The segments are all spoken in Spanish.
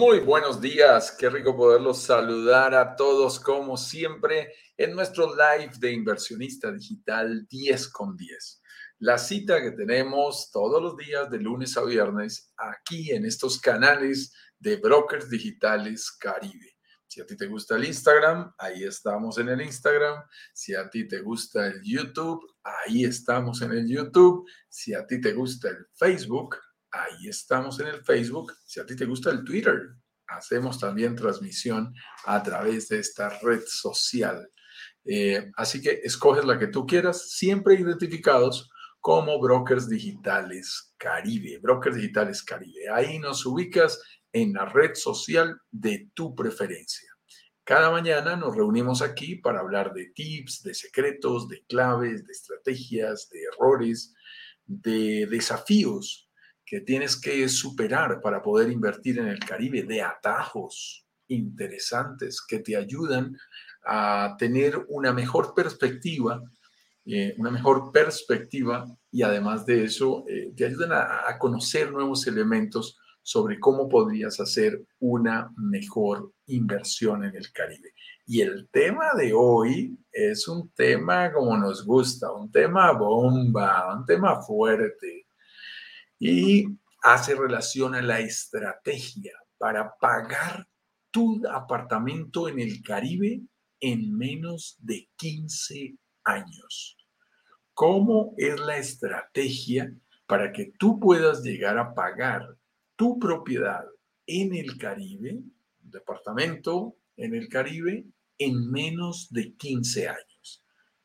Muy buenos días, qué rico poderlos saludar a todos como siempre en nuestro live de inversionista digital 10 con 10. La cita que tenemos todos los días de lunes a viernes aquí en estos canales de brokers digitales Caribe. Si a ti te gusta el Instagram, ahí estamos en el Instagram. Si a ti te gusta el YouTube, ahí estamos en el YouTube. Si a ti te gusta el Facebook, Ahí estamos en el Facebook. Si a ti te gusta el Twitter, hacemos también transmisión a través de esta red social. Eh, así que escoges la que tú quieras, siempre identificados como Brokers Digitales Caribe. Brokers Digitales Caribe. Ahí nos ubicas en la red social de tu preferencia. Cada mañana nos reunimos aquí para hablar de tips, de secretos, de claves, de estrategias, de errores, de desafíos que tienes que superar para poder invertir en el Caribe, de atajos interesantes que te ayudan a tener una mejor perspectiva, eh, una mejor perspectiva y además de eso eh, te ayudan a, a conocer nuevos elementos sobre cómo podrías hacer una mejor inversión en el Caribe. Y el tema de hoy es un tema como nos gusta, un tema bomba, un tema fuerte y hace relación a la estrategia para pagar tu apartamento en el Caribe en menos de 15 años. ¿Cómo es la estrategia para que tú puedas llegar a pagar tu propiedad en el Caribe, un departamento en el Caribe, en menos de 15 años?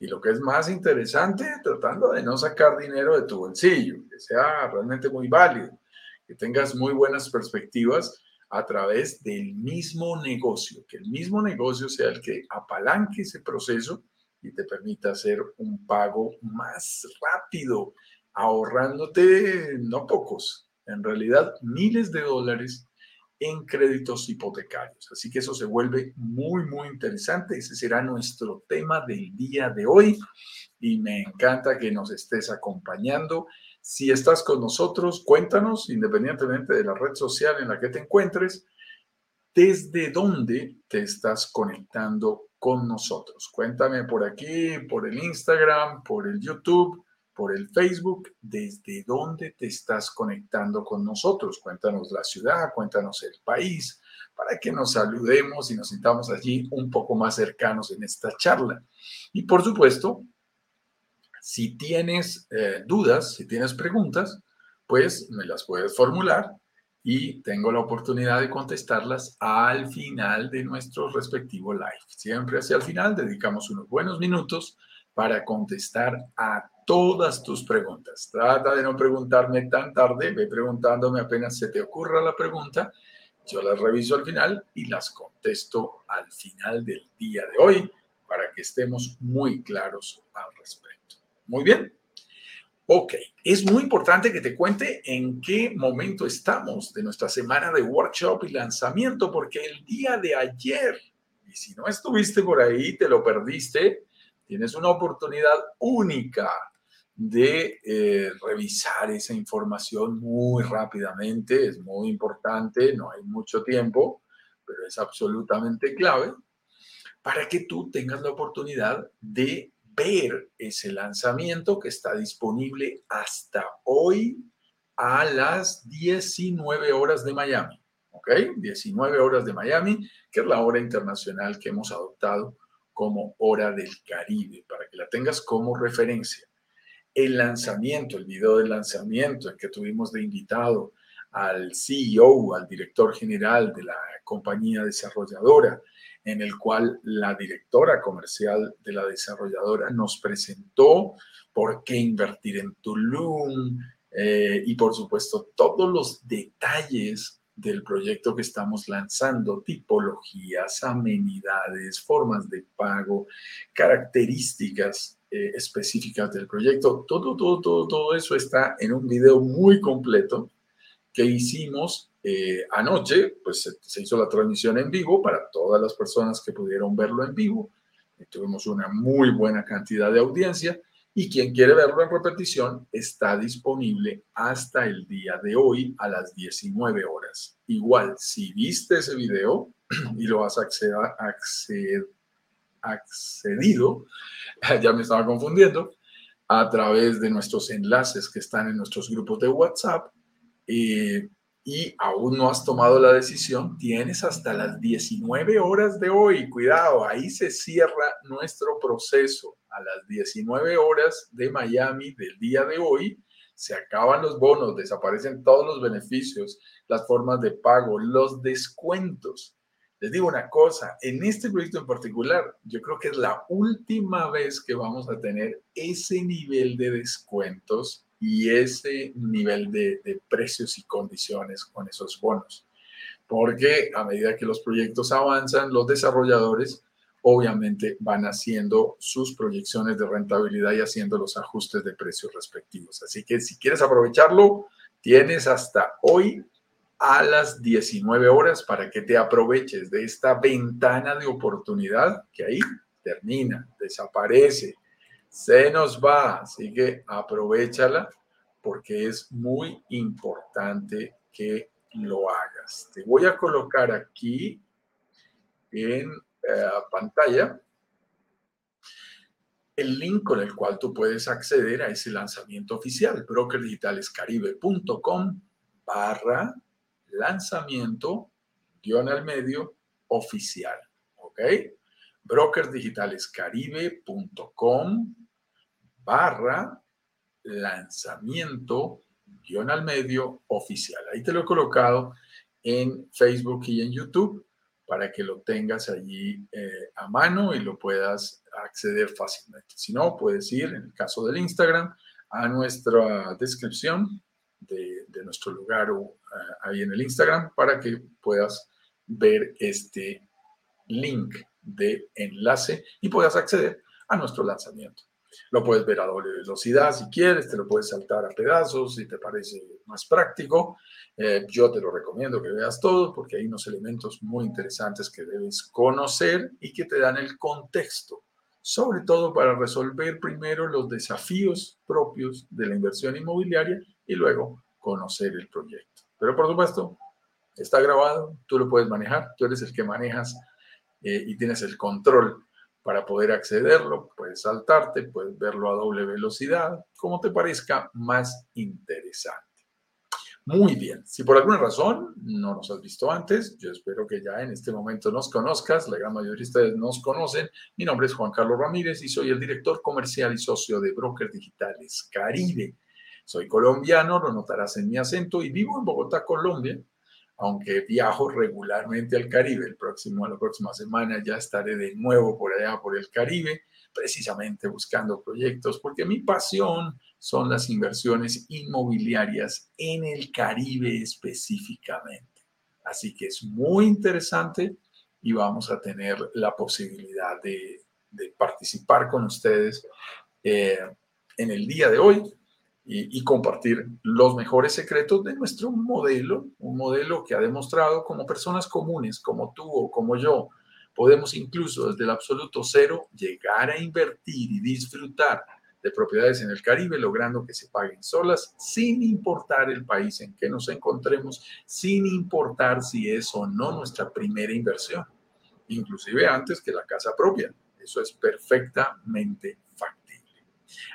Y lo que es más interesante, tratando de no sacar dinero de tu bolsillo, que sea realmente muy válido, que tengas muy buenas perspectivas a través del mismo negocio, que el mismo negocio sea el que apalanque ese proceso y te permita hacer un pago más rápido, ahorrándote no pocos, en realidad miles de dólares en créditos hipotecarios. Así que eso se vuelve muy, muy interesante. Ese será nuestro tema del día de hoy y me encanta que nos estés acompañando. Si estás con nosotros, cuéntanos, independientemente de la red social en la que te encuentres, desde dónde te estás conectando con nosotros. Cuéntame por aquí, por el Instagram, por el YouTube por el Facebook, desde dónde te estás conectando con nosotros. Cuéntanos la ciudad, cuéntanos el país, para que nos saludemos y nos sintamos allí un poco más cercanos en esta charla. Y por supuesto, si tienes eh, dudas, si tienes preguntas, pues me las puedes formular y tengo la oportunidad de contestarlas al final de nuestro respectivo live. Siempre hacia el final dedicamos unos buenos minutos para contestar a todas tus preguntas. Trata de no preguntarme tan tarde, ve preguntándome apenas se te ocurra la pregunta, yo las reviso al final y las contesto al final del día de hoy para que estemos muy claros al respecto. Muy bien. Ok, es muy importante que te cuente en qué momento estamos de nuestra semana de workshop y lanzamiento, porque el día de ayer, y si no estuviste por ahí, te lo perdiste, tienes una oportunidad única de eh, revisar esa información muy rápidamente. Es muy importante, no hay mucho tiempo, pero es absolutamente clave para que tú tengas la oportunidad de ver ese lanzamiento que está disponible hasta hoy a las 19 horas de Miami. ¿Ok? 19 horas de Miami, que es la hora internacional que hemos adoptado como hora del Caribe, para que la tengas como referencia. El lanzamiento, el video del lanzamiento en que tuvimos de invitado al CEO, al director general de la compañía desarrolladora, en el cual la directora comercial de la desarrolladora nos presentó por qué invertir en Tulum eh, y por supuesto todos los detalles del proyecto que estamos lanzando, tipologías, amenidades, formas de pago, características eh, específicas del proyecto. Todo, todo, todo, todo eso está en un video muy completo que hicimos eh, anoche, pues se, hizo la transmisión en vivo para todas las personas que pudieron verlo en vivo. tuvimos una muy buena cantidad de audiencia Y quien quiere verlo en repetición está disponible hasta el día de hoy a las 19 horas. Igual, si viste ese video y lo has accedido, ya me estaba confundiendo, a través de nuestros enlaces que están en nuestros grupos de WhatsApp, eh, y aún no has tomado la decisión, tienes hasta las 19 horas de hoy. Cuidado, ahí se cierra nuestro proceso. A las 19 horas de Miami del día de hoy, se acaban los bonos, desaparecen todos los beneficios, las formas de pago, los descuentos. Les digo una cosa, en este proyecto en particular, yo creo que es la última vez que vamos a tener ese nivel de descuentos y ese nivel de, precios y condiciones con esos bonos. Porque a medida que los proyectos avanzan, los desarrolladores obviamente van haciendo sus proyecciones de rentabilidad y haciendo los ajustes de precios respectivos. Así que si quieres aprovecharlo, tienes hasta hoy a las 19 horas para que te aproveches de esta ventana de oportunidad que ahí termina, desaparece se nos va, así que aprovechala porque es muy importante que lo hagas. Te voy a colocar aquí en eh, pantalla el link con el cual tú puedes acceder a ese lanzamiento oficial, brokerdigitalescaribe.com barra lanzamiento guion al medio oficial, ¿ok? brokerdigitalescaribe.com barra lanzamiento guion al medio oficial. Ahí te lo he colocado en Facebook y en YouTube para que lo tengas allí eh, a mano y lo puedas acceder fácilmente. Si no, puedes ir, en el caso del Instagram, a nuestra descripción de, nuestro lugar o, eh, ahí en el Instagram para que puedas ver este link de enlace y puedas acceder a nuestro lanzamiento. Lo puedes ver a doble velocidad si quieres, te lo puedes saltar a pedazos si te parece más práctico. Eh, yo te lo recomiendo que veas todo porque hay unos elementos muy interesantes que debes conocer y que te dan el contexto, sobre todo para resolver primero los desafíos propios de la inversión inmobiliaria y luego conocer el proyecto. Pero por supuesto, está grabado, tú lo puedes manejar, tú eres el que manejas eh, y tienes el control para poder accederlo, puedes saltarte, puedes verlo a doble velocidad, como te parezca más interesante. Muy bien, si por alguna razón no nos has visto antes, yo espero que ya en este momento nos conozcas, la gran mayoría de ustedes nos conocen. Mi nombre es Juan Carlos Ramírez y soy el director comercial y socio de Brokers Digitales Caribe. Soy colombiano, lo notarás en mi acento y vivo en Bogotá, Colombia, aunque viajo regularmente al Caribe. El próximo, la próxima semana ya estaré de nuevo por allá, por el Caribe, precisamente buscando proyectos, porque mi pasión son las inversiones inmobiliarias en el Caribe específicamente. Así que es muy interesante y vamos a tener la posibilidad de, participar con ustedes eh, en el día de hoy y, compartir los mejores secretos de nuestro modelo, un modelo que ha demostrado como personas comunes, como tú o como yo, podemos incluso desde el absoluto cero llegar a invertir y disfrutar de propiedades en el Caribe, logrando que se paguen solas, sin importar el país en que nos encontremos, sin importar si es o no nuestra primera inversión, inclusive antes que la casa propia. Eso es perfectamente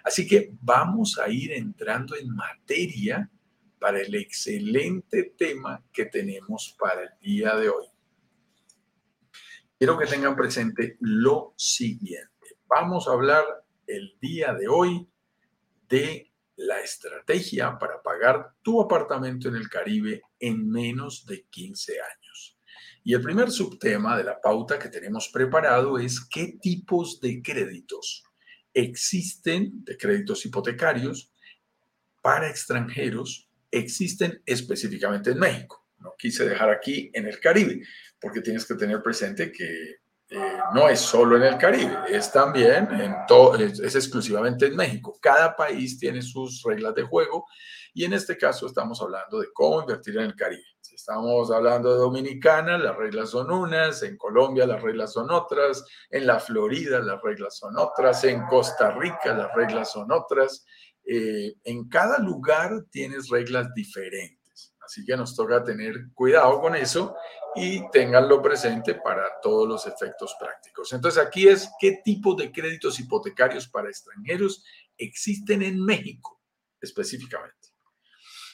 Así que vamos a ir entrando en materia para el excelente tema que tenemos para el día de hoy. Quiero que tengan presente lo siguiente. Vamos a hablar el día de hoy de la estrategia para pagar tu apartamento en el Caribe en menos de 15 años. Y el primer subtema de la pauta que tenemos preparado es qué tipos de créditos existen de créditos hipotecarios para extranjeros, existen específicamente en México. No quise dejar aquí en el Caribe, porque tienes que tener presente que eh, no es solo en el Caribe, es también en todo, es, exclusivamente en México. Cada país tiene sus reglas de juego y en este caso estamos hablando de cómo invertir en el Caribe. Si estamos hablando de Dominicana, las reglas son unas, en Colombia las reglas son otras, en la Florida las reglas son otras, en Costa Rica las reglas son otras. Eh, en cada lugar tienes reglas diferentes. Así que nos toca tener cuidado con eso y tenganlo presente para todos los efectos prácticos. Entonces aquí es qué tipo de créditos hipotecarios para extranjeros existen en México específicamente.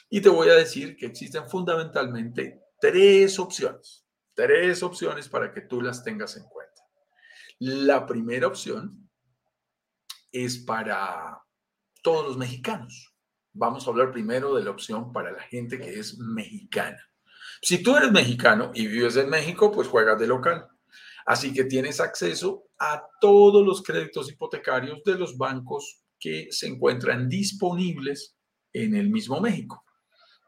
Y te voy a decir que existen fundamentalmente tres opciones, tres opciones para que tú las tengas en cuenta. La primera opción es para todos los mexicanos vamos a hablar primero de la opción para la gente que es mexicana. Si tú eres mexicano y vives en México, pues juegas de local. Así que tienes acceso a todos los créditos hipotecarios de los bancos que se encuentran disponibles en el mismo México.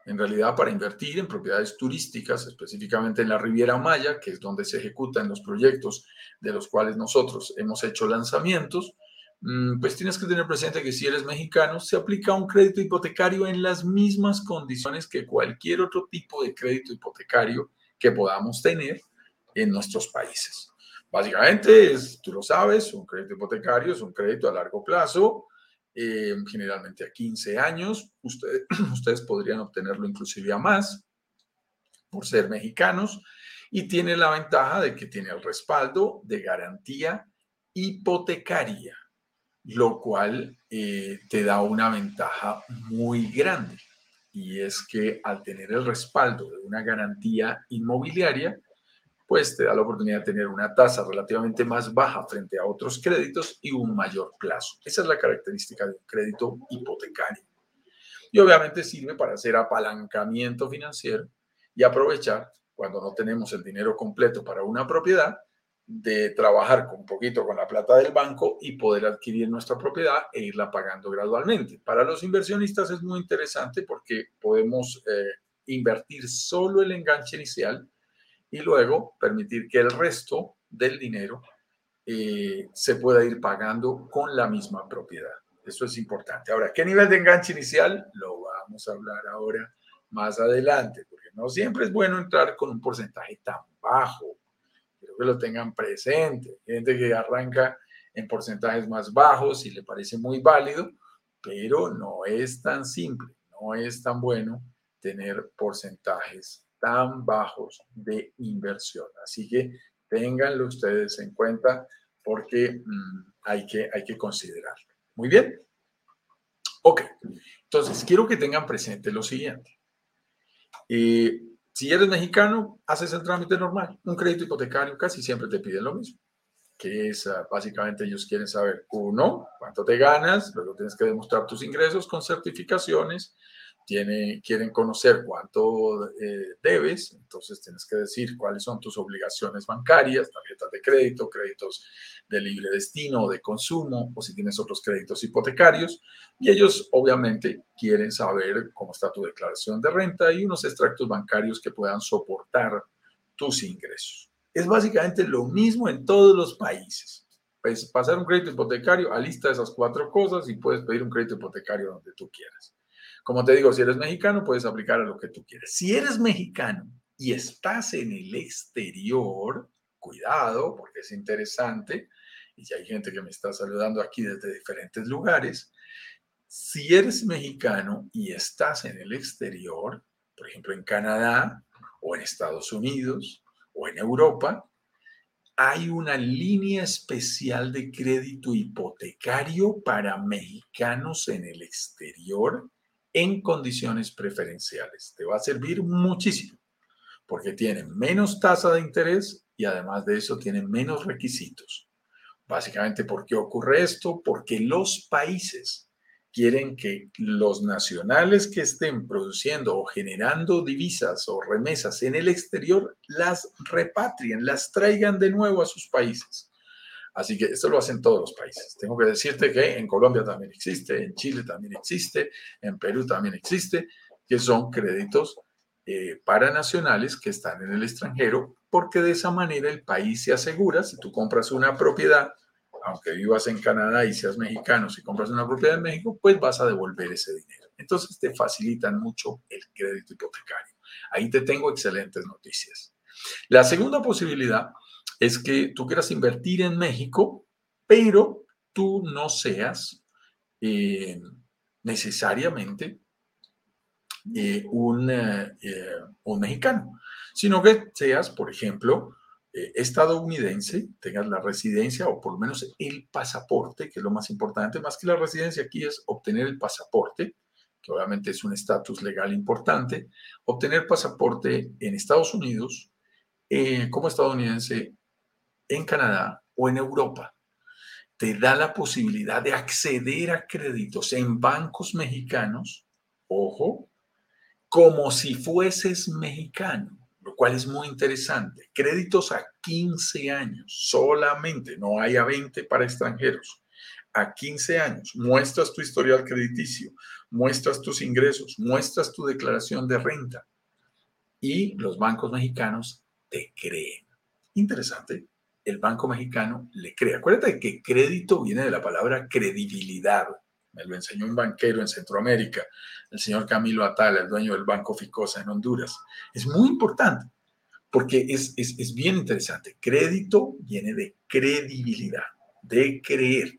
En realidad, para invertir en propiedades turísticas, específicamente en la Riviera Maya, que es donde se ejecutan los proyectos de los cuales nosotros hemos hecho lanzamientos, pues tienes que tener presente que si eres mexicano, se aplica un crédito hipotecario en las mismas condiciones que cualquier otro tipo de crédito hipotecario que podamos tener en nuestros países. Básicamente, es, tú lo sabes, un crédito hipotecario es un crédito a largo plazo, eh, generalmente a 15 años. Ustedes, ustedes podrían obtenerlo inclusive a más por ser mexicanos y tiene la ventaja de que tiene el respaldo de garantía hipotecaria lo cual eh, te da una ventaja muy grande. Y es que al tener el respaldo de una garantía inmobiliaria, pues te da la oportunidad de tener una tasa relativamente más baja frente a otros créditos y un mayor plazo. Esa es la característica de un crédito hipotecario. Y obviamente sirve para hacer apalancamiento financiero y aprovechar cuando no tenemos el dinero completo para una propiedad, de trabajar con poquito con la plata del banco y poder adquirir nuestra propiedad e irla pagando gradualmente. Para los inversionistas es muy interesante porque podemos eh, invertir solo el enganche inicial y luego permitir que el resto del dinero eh, se pueda ir pagando con la misma propiedad. Eso es importante. Ahora, ¿qué nivel de enganche inicial? Lo vamos a hablar ahora más adelante, porque no siempre es bueno entrar con un porcentaje tan bajo que lo tengan presente. gente que arranca en porcentajes más bajos y le parece muy válido, pero no es tan simple, no es tan bueno tener porcentajes tan bajos de inversión. Así que ténganlo ustedes en cuenta porque mm, hay, que, hay que considerarlo. Muy bien. Ok, entonces quiero que tengan presente lo siguiente. Eh, si eres mexicano, haces el trámite normal. Un crédito hipotecario casi siempre te piden lo mismo, que es ah, básicamente ellos quieren saber, uno, cuánto te ganas, luego tienes que demostrar tus ingresos con certificaciones quieren conocer cuánto eh, debes, entonces tienes que decir cuáles son tus obligaciones bancarias, tarjetas de crédito, créditos de libre destino o de consumo, o si tienes otros créditos hipotecarios. Y ellos obviamente quieren saber cómo está tu declaración de renta y unos extractos bancarios que puedan soportar tus ingresos. Es básicamente lo mismo en todos los países. Pues pasar un crédito hipotecario, alista esas cuatro cosas y puedes pedir un crédito hipotecario donde tú quieras. Como te digo, si eres mexicano, puedes aplicar a lo que tú quieras. Si eres mexicano y estás en el exterior, cuidado, porque es interesante, y ya hay gente que me está saludando aquí desde diferentes lugares. Si eres mexicano y estás en el exterior, por ejemplo en Canadá o en Estados Unidos o en Europa, hay una línea especial de crédito hipotecario para mexicanos en el exterior en condiciones preferenciales. Te va a servir muchísimo porque tiene menos tasa de interés y además de eso tiene menos requisitos. Básicamente, ¿por qué ocurre esto? Porque los países quieren que los nacionales que estén produciendo o generando divisas o remesas en el exterior las repatrien, las traigan de nuevo a sus países. Así que esto lo hacen todos los países. Tengo que decirte que en Colombia también existe, en Chile también existe, en Perú también existe, que son créditos eh, para nacionales que están en el extranjero porque de esa manera el país se asegura, si tú compras una propiedad, aunque vivas en Canadá y seas mexicano, si compras una propiedad en México, pues vas a devolver ese dinero. Entonces te facilitan mucho el crédito hipotecario. Ahí te tengo excelentes noticias. La segunda posibilidad es que tú quieras invertir en México, pero tú no seas eh, necesariamente eh, un, eh, un mexicano, sino que seas, por ejemplo, estadounidense, tengas la residencia o por lo menos el pasaporte, que es lo más importante, más que la residencia aquí es obtener el pasaporte, que obviamente es un estatus legal importante, obtener pasaporte en Estados Unidos como estadounidense en Canadá o en Europa. Te da la posibilidad de acceder a créditos en bancos mexicanos, ojo, como si fueses mexicano, lo cual es muy interesante. Créditos a 15 años solamente, no hay a 20 para extranjeros. A 15 años, muestras tu historial crediticio, muestras tus ingresos, muestras tu declaración de renta y los bancos mexicanos te creen. Interesante el Banco Mexicano le cree. Acuérdate que crédito viene de la palabra credibilidad. Me lo enseñó un banquero en Centroamérica, el señor Camilo Atala, el dueño del Banco Ficosa en Honduras. Es muy importante porque es, es, es bien interesante. Crédito viene de credibilidad, de creer.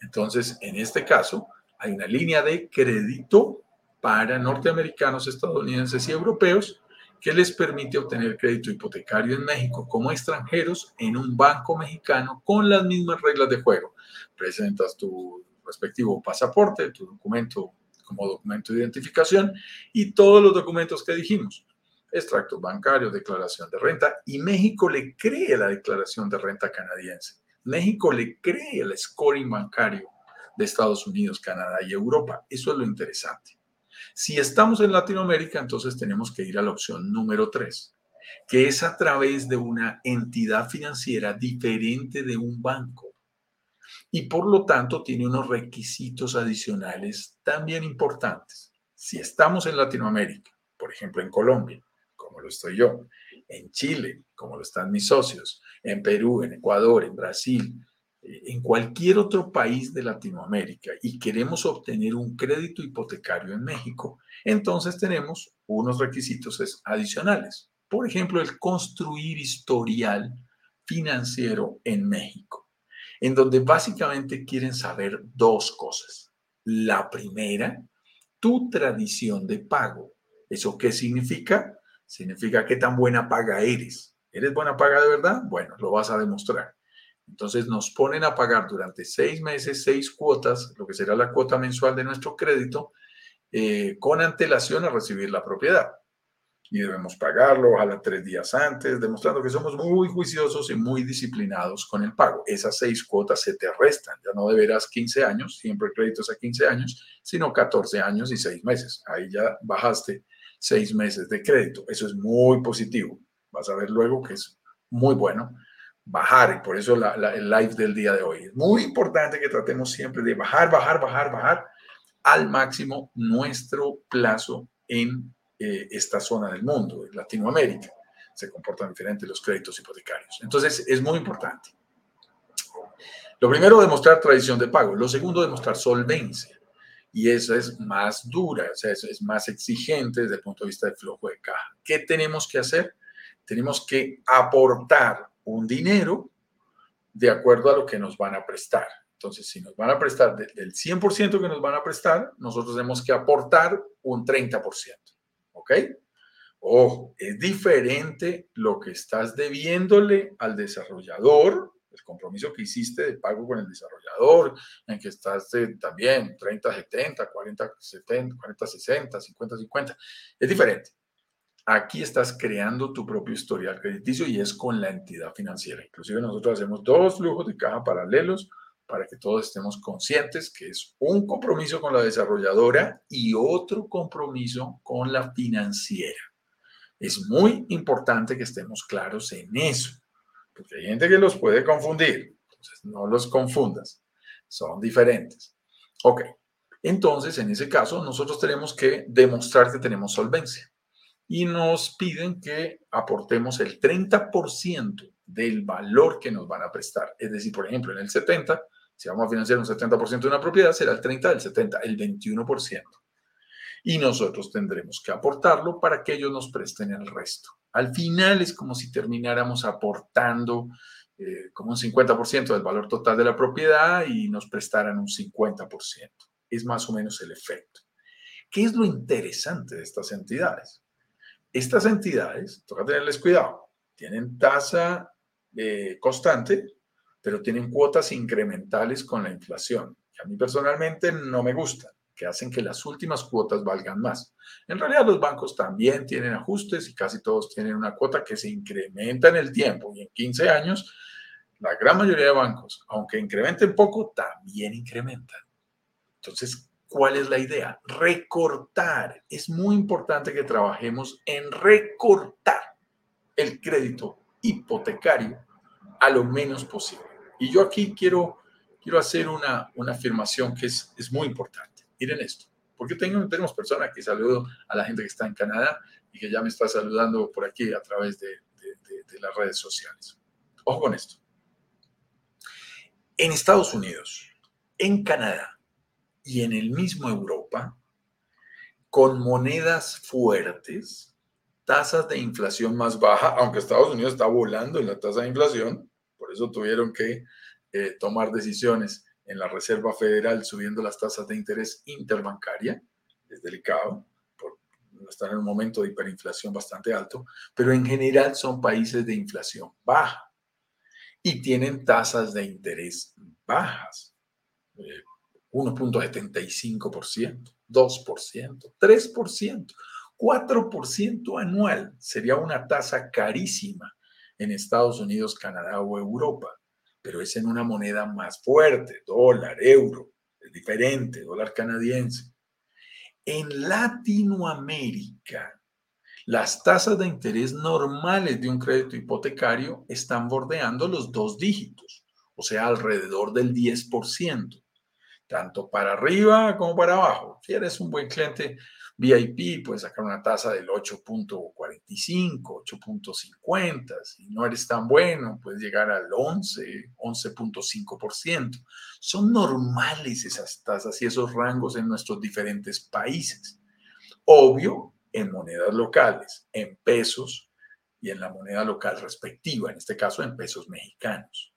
Entonces, en este caso, hay una línea de crédito para norteamericanos, estadounidenses y europeos que les permite obtener crédito hipotecario en México como extranjeros en un banco mexicano con las mismas reglas de juego. Presentas tu respectivo pasaporte, tu documento como documento de identificación y todos los documentos que dijimos. Extracto bancario, declaración de renta y México le cree la declaración de renta canadiense. México le cree el scoring bancario de Estados Unidos, Canadá y Europa. Eso es lo interesante. Si estamos en Latinoamérica, entonces tenemos que ir a la opción número tres, que es a través de una entidad financiera diferente de un banco. Y por lo tanto tiene unos requisitos adicionales también importantes. Si estamos en Latinoamérica, por ejemplo en Colombia, como lo estoy yo, en Chile, como lo están mis socios, en Perú, en Ecuador, en Brasil, en cualquier otro país de Latinoamérica y queremos obtener un crédito hipotecario en México, entonces tenemos unos requisitos adicionales. Por ejemplo, el construir historial financiero en México, en donde básicamente quieren saber dos cosas. La primera, tu tradición de pago. ¿Eso qué significa? Significa qué tan buena paga eres. ¿Eres buena paga de verdad? Bueno, lo vas a demostrar. Entonces nos ponen a pagar durante seis meses, seis cuotas, lo que será la cuota mensual de nuestro crédito, eh, con antelación a recibir la propiedad. Y debemos pagarlo, ojalá tres días antes, demostrando que somos muy juiciosos y muy disciplinados con el pago. Esas seis cuotas se te restan, ya no deberás 15 años, siempre créditos a 15 años, sino 14 años y seis meses. Ahí ya bajaste seis meses de crédito. Eso es muy positivo. Vas a ver luego que es muy bueno bajar, y por eso el live del día de hoy. Es muy importante que tratemos siempre de bajar, bajar, bajar, bajar al máximo nuestro plazo en eh, esta zona del mundo, en Latinoamérica. Se comportan diferentes los créditos hipotecarios. Entonces, es muy importante. Lo primero, demostrar tradición de pago. Lo segundo, demostrar solvencia. Y eso es más dura, o sea, eso es más exigente desde el punto de vista del flujo de caja. ¿Qué tenemos que hacer? Tenemos que aportar un dinero de acuerdo a lo que nos van a prestar. Entonces, si nos van a prestar del 100% que nos van a prestar, nosotros tenemos que aportar un 30%. ¿Ok? Ojo, es diferente lo que estás debiéndole al desarrollador, el compromiso que hiciste de pago con el desarrollador, en que estás también 30, 70, 40, 70, 40, 60, 50, 50. Es diferente. Aquí estás creando tu propio historial crediticio y es con la entidad financiera. Inclusive nosotros hacemos dos flujos de caja paralelos para que todos estemos conscientes que es un compromiso con la desarrolladora y otro compromiso con la financiera. Es muy importante que estemos claros en eso, porque hay gente que los puede confundir. Entonces, no los confundas. Son diferentes. Ok. Entonces, en ese caso, nosotros tenemos que demostrar que tenemos solvencia. Y nos piden que aportemos el 30% del valor que nos van a prestar. Es decir, por ejemplo, en el 70, si vamos a financiar un 70% de una propiedad, será el 30 del 70, el 21%. Y nosotros tendremos que aportarlo para que ellos nos presten el resto. Al final es como si termináramos aportando eh, como un 50% del valor total de la propiedad y nos prestaran un 50%. Es más o menos el efecto. ¿Qué es lo interesante de estas entidades? Estas entidades, toca tenerles cuidado, tienen tasa eh, constante, pero tienen cuotas incrementales con la inflación, que a mí personalmente no me gustan, que hacen que las últimas cuotas valgan más. En realidad los bancos también tienen ajustes y casi todos tienen una cuota que se incrementa en el tiempo y en 15 años la gran mayoría de bancos, aunque incrementen poco, también incrementan. Entonces, ¿cuál es la idea? Recortar. Es muy importante que trabajemos en recortar el crédito hipotecario a lo menos posible. Y yo aquí quiero, quiero hacer una, una afirmación que es, es muy importante. Miren esto, porque tengo, tenemos personas que saludo a la gente que está en Canadá y que ya me está saludando por aquí a través de, de, de las redes sociales. Ojo con esto. En Estados Unidos, en Canadá y en el mismo Europa, con monedas fuertes, tasas de inflación más baja, aunque Estados Unidos está volando en la tasa de inflación, por eso tuvieron que eh, tomar decisiones en la Reserva Federal subiendo las tasas de interés interbancaria, es delicado, están en un momento de hiperinflación bastante alto, pero en general son países de inflación baja y tienen tasas de interés bajas. 1.75%, 2%, 3%, 4% anual sería una tasa carísima en Estados Unidos, Canadá o Europa, pero es en una moneda más fuerte, dólar, euro, es diferente, dólar canadiense. En Latinoamérica, las tasas de interés normales de un crédito hipotecario están bordeando los dos dígitos, o sea, alrededor del 10%, tanto para arriba como para abajo. Si eres un buen cliente VIP, puedes sacar una tasa del 8.45, 8.50. Si no eres tan bueno, puedes llegar al 11, 11.5%. Son normales esas tasas y esos rangos en nuestros diferentes países. Obvio, en monedas locales, en pesos y en la moneda local respectiva, en este caso en pesos mexicanos.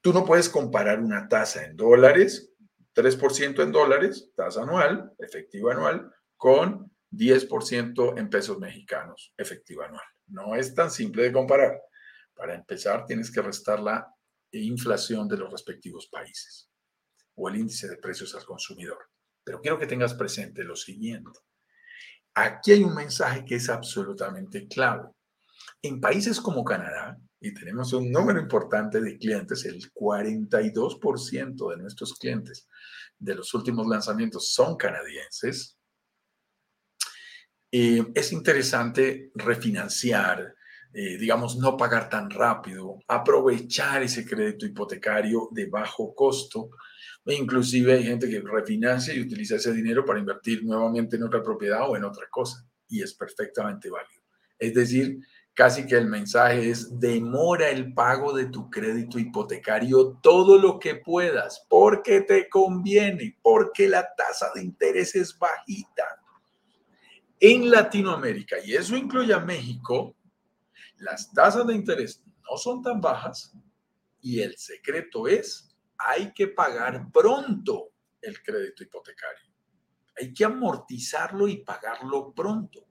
Tú no puedes comparar una tasa en dólares, 3% en dólares, tasa anual, efectiva anual, con 10% en pesos mexicanos, efectiva anual. No es tan simple de comparar. Para empezar, tienes que restar la inflación de los respectivos países o el índice de precios al consumidor. Pero quiero que tengas presente lo siguiente. Aquí hay un mensaje que es absolutamente clave. En países como Canadá, y tenemos un número importante de clientes, el 42% de nuestros clientes de los últimos lanzamientos son canadienses, es interesante refinanciar, eh, digamos, no pagar tan rápido, aprovechar ese crédito hipotecario de bajo costo e inclusive hay gente que refinancia y utiliza ese dinero para invertir nuevamente en otra propiedad o en otra cosa. Y es perfectamente válido. Es decir, casi que el mensaje es demora el pago de tu crédito hipotecario todo lo que puedas, porque te conviene, porque la tasa de interés es bajita. En Latinoamérica, y eso incluye a México, las tasas de interés no son tan bajas y el secreto es hay que pagar pronto el crédito hipotecario. Hay que amortizarlo y pagarlo pronto.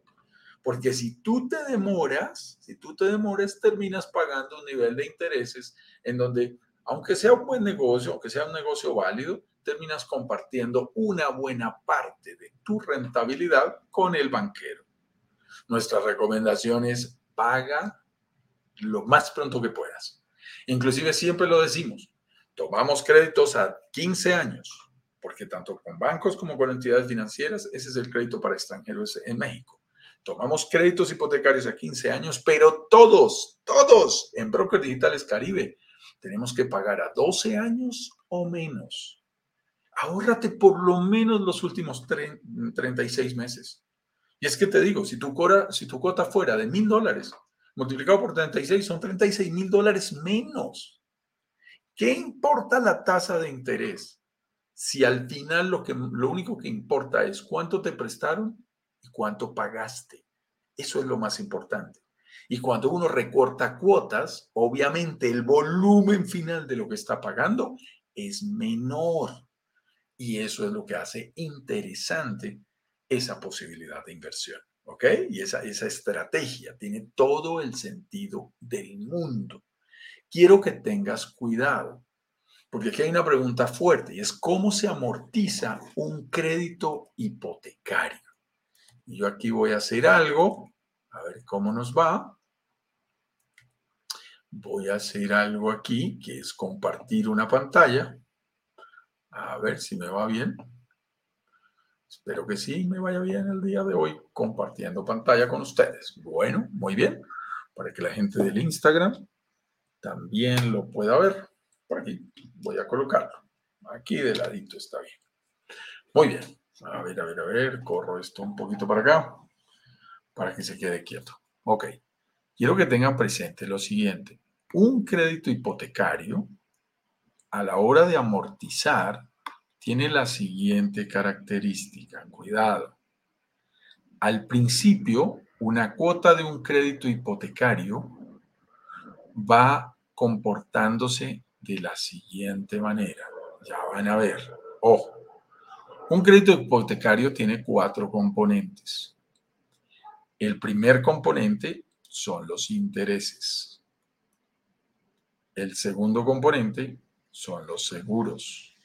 Porque si tú te demoras, si tú te demoras, terminas pagando un nivel de intereses en donde, aunque sea un buen negocio, aunque sea un negocio válido, terminas compartiendo una buena parte de tu rentabilidad con el banquero. Nuestra recomendación es paga lo más pronto que puedas. Inclusive siempre lo decimos, tomamos créditos a 15 años, porque tanto con bancos como con entidades financieras, ese es el crédito para extranjeros en México. Tomamos créditos hipotecarios a 15 años, pero todos, todos en Brokers Digitales Caribe tenemos que pagar a 12 años o menos. Ahórrate por lo menos los últimos 36 meses. Y es que te digo, si tu, cora, si tu cuota fuera de mil dólares, multiplicado por 36, son 36 mil dólares menos. ¿Qué importa la tasa de interés? Si al final lo, único que importa es cuánto te prestaron y cuánto pagaste. Eso es lo más importante. Y cuando uno recorta cuotas, obviamente el volumen final de lo que está pagando es menor. Y eso es lo que hace interesante esa posibilidad de inversión. ¿Ok? Y esa, esa estrategia tiene todo el sentido del mundo. Quiero que tengas cuidado, porque aquí hay una pregunta fuerte y es cómo se amortiza un crédito hipotecario. Yo aquí voy a hacer algo, a ver cómo nos va. Voy a hacer algo aquí, que es compartir una pantalla. A ver si me va bien. Espero que sí me vaya bien el día de hoy compartiendo pantalla con ustedes. Bueno, muy bien. Para que la gente del Instagram también lo pueda ver. Por aquí voy a colocarlo. Aquí de ladito está bien. Muy bien. A ver, a ver, a ver. Corro esto un poquito para acá para que se quede quieto. Ok. Quiero que tengan presente lo siguiente. Un crédito hipotecario, a la hora de amortizar, tiene la siguiente característica. Cuidado. Al principio, una cuota de un crédito hipotecario va comportándose de la siguiente manera. Ya van a ver. Ojo. Un crédito hipotecario tiene cuatro componentes. El primer componente son los intereses. El segundo componente son los seguros.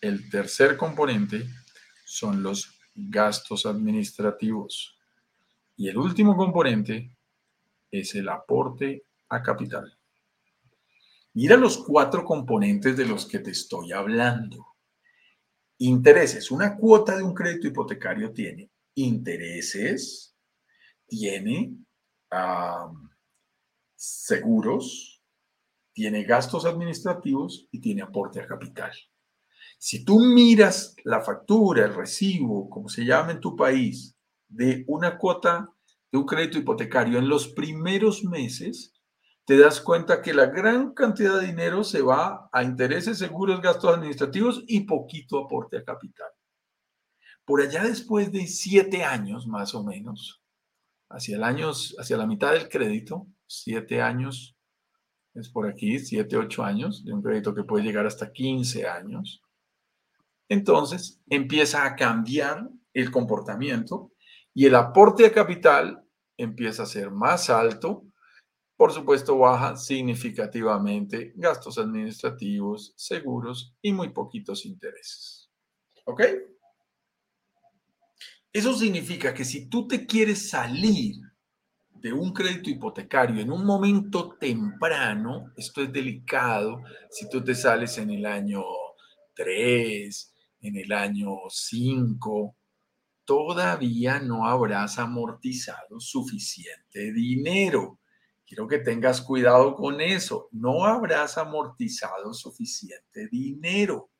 El tercer componente son los gastos administrativos. Y el último componente es el aporte a capital. Mira los cuatro componentes de los que te estoy hablando. Intereses. Una cuota de un crédito hipotecario tiene intereses, tiene seguros, tiene gastos administrativos y tiene aporte a capital. Si tú miras la factura, el recibo, como se llama en tu país, de una cuota de un crédito hipotecario en los primeros meses, te das cuenta que la gran cantidad de dinero se va a intereses, seguros, gastos administrativos y poquito aporte a capital. Por allá después de siete años más o menos, hacia, el año, hacia la mitad del crédito, siete años, es por aquí, siete, ocho años, de un crédito que puede llegar hasta 15 años, entonces empieza a cambiar el comportamiento y el aporte de capital empieza a ser más alto. Por supuesto, baja significativamente gastos administrativos, seguros y muy poquitos intereses. ¿Ok? Eso significa que si tú te quieres salir de un crédito hipotecario en un momento temprano, esto es delicado, si tú te sales en el año 3, en el año 5, todavía no habrás amortizado suficiente dinero. Quiero que tengas cuidado con eso. No habrás amortizado suficiente dinero.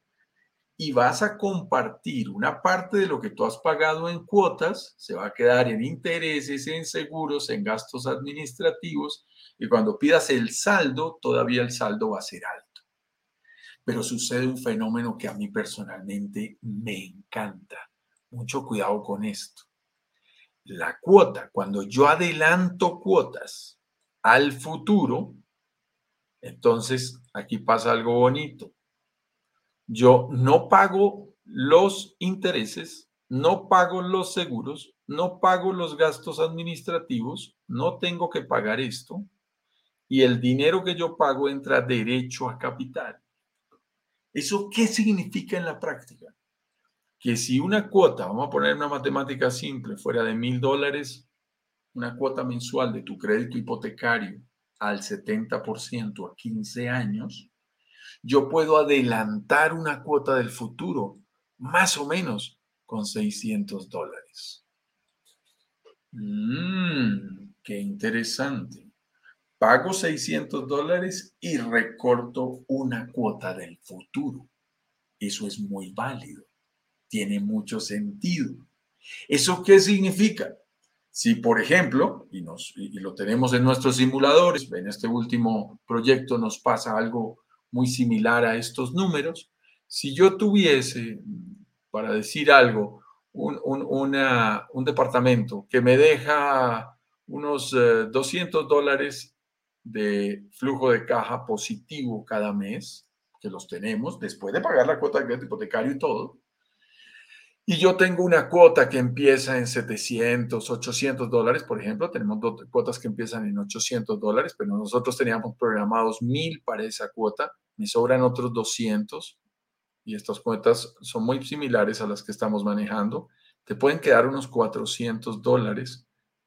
Y vas a compartir una parte de lo que tú has pagado en cuotas, se va a quedar en intereses, en seguros, en gastos administrativos. Y cuando pidas el saldo, todavía el saldo va a ser alto. Pero sucede un fenómeno que a mí personalmente me encanta. Mucho cuidado con esto. La cuota, cuando yo adelanto cuotas al futuro, entonces aquí pasa algo bonito. Yo no pago los intereses, no pago los seguros, no pago los gastos administrativos, no tengo que pagar esto y el dinero que yo pago entra derecho a capital. ¿Eso qué significa en la práctica? Que si una cuota, vamos a poner una matemática simple, fuera de mil dólares, una cuota mensual de tu crédito hipotecario al 70% a 15 años, yo puedo adelantar una cuota del futuro más o menos con 600 dólares. Mmm, qué interesante pago 600 dólares y recorto una cuota del futuro. Eso es muy válido, tiene mucho sentido. ¿Eso qué significa? Si, por ejemplo, y, nos, y lo tenemos en nuestros simuladores, en este último proyecto nos pasa algo muy similar a estos números, si yo tuviese, para decir algo, un, un, departamento que me deja unos 200 eh, dólares de flujo de caja positivo cada mes, que los tenemos, después de pagar la cuota de crédito hipotecario y todo, y yo tengo una cuota que empieza en 700, 800 dólares, por ejemplo, tenemos cuotas que empiezan en 800 dólares, pero nosotros teníamos programados 1000 para esa cuota, me sobran otros 200 y estas cuotas son muy similares a las que estamos manejando. Te pueden quedar unos 400 dólares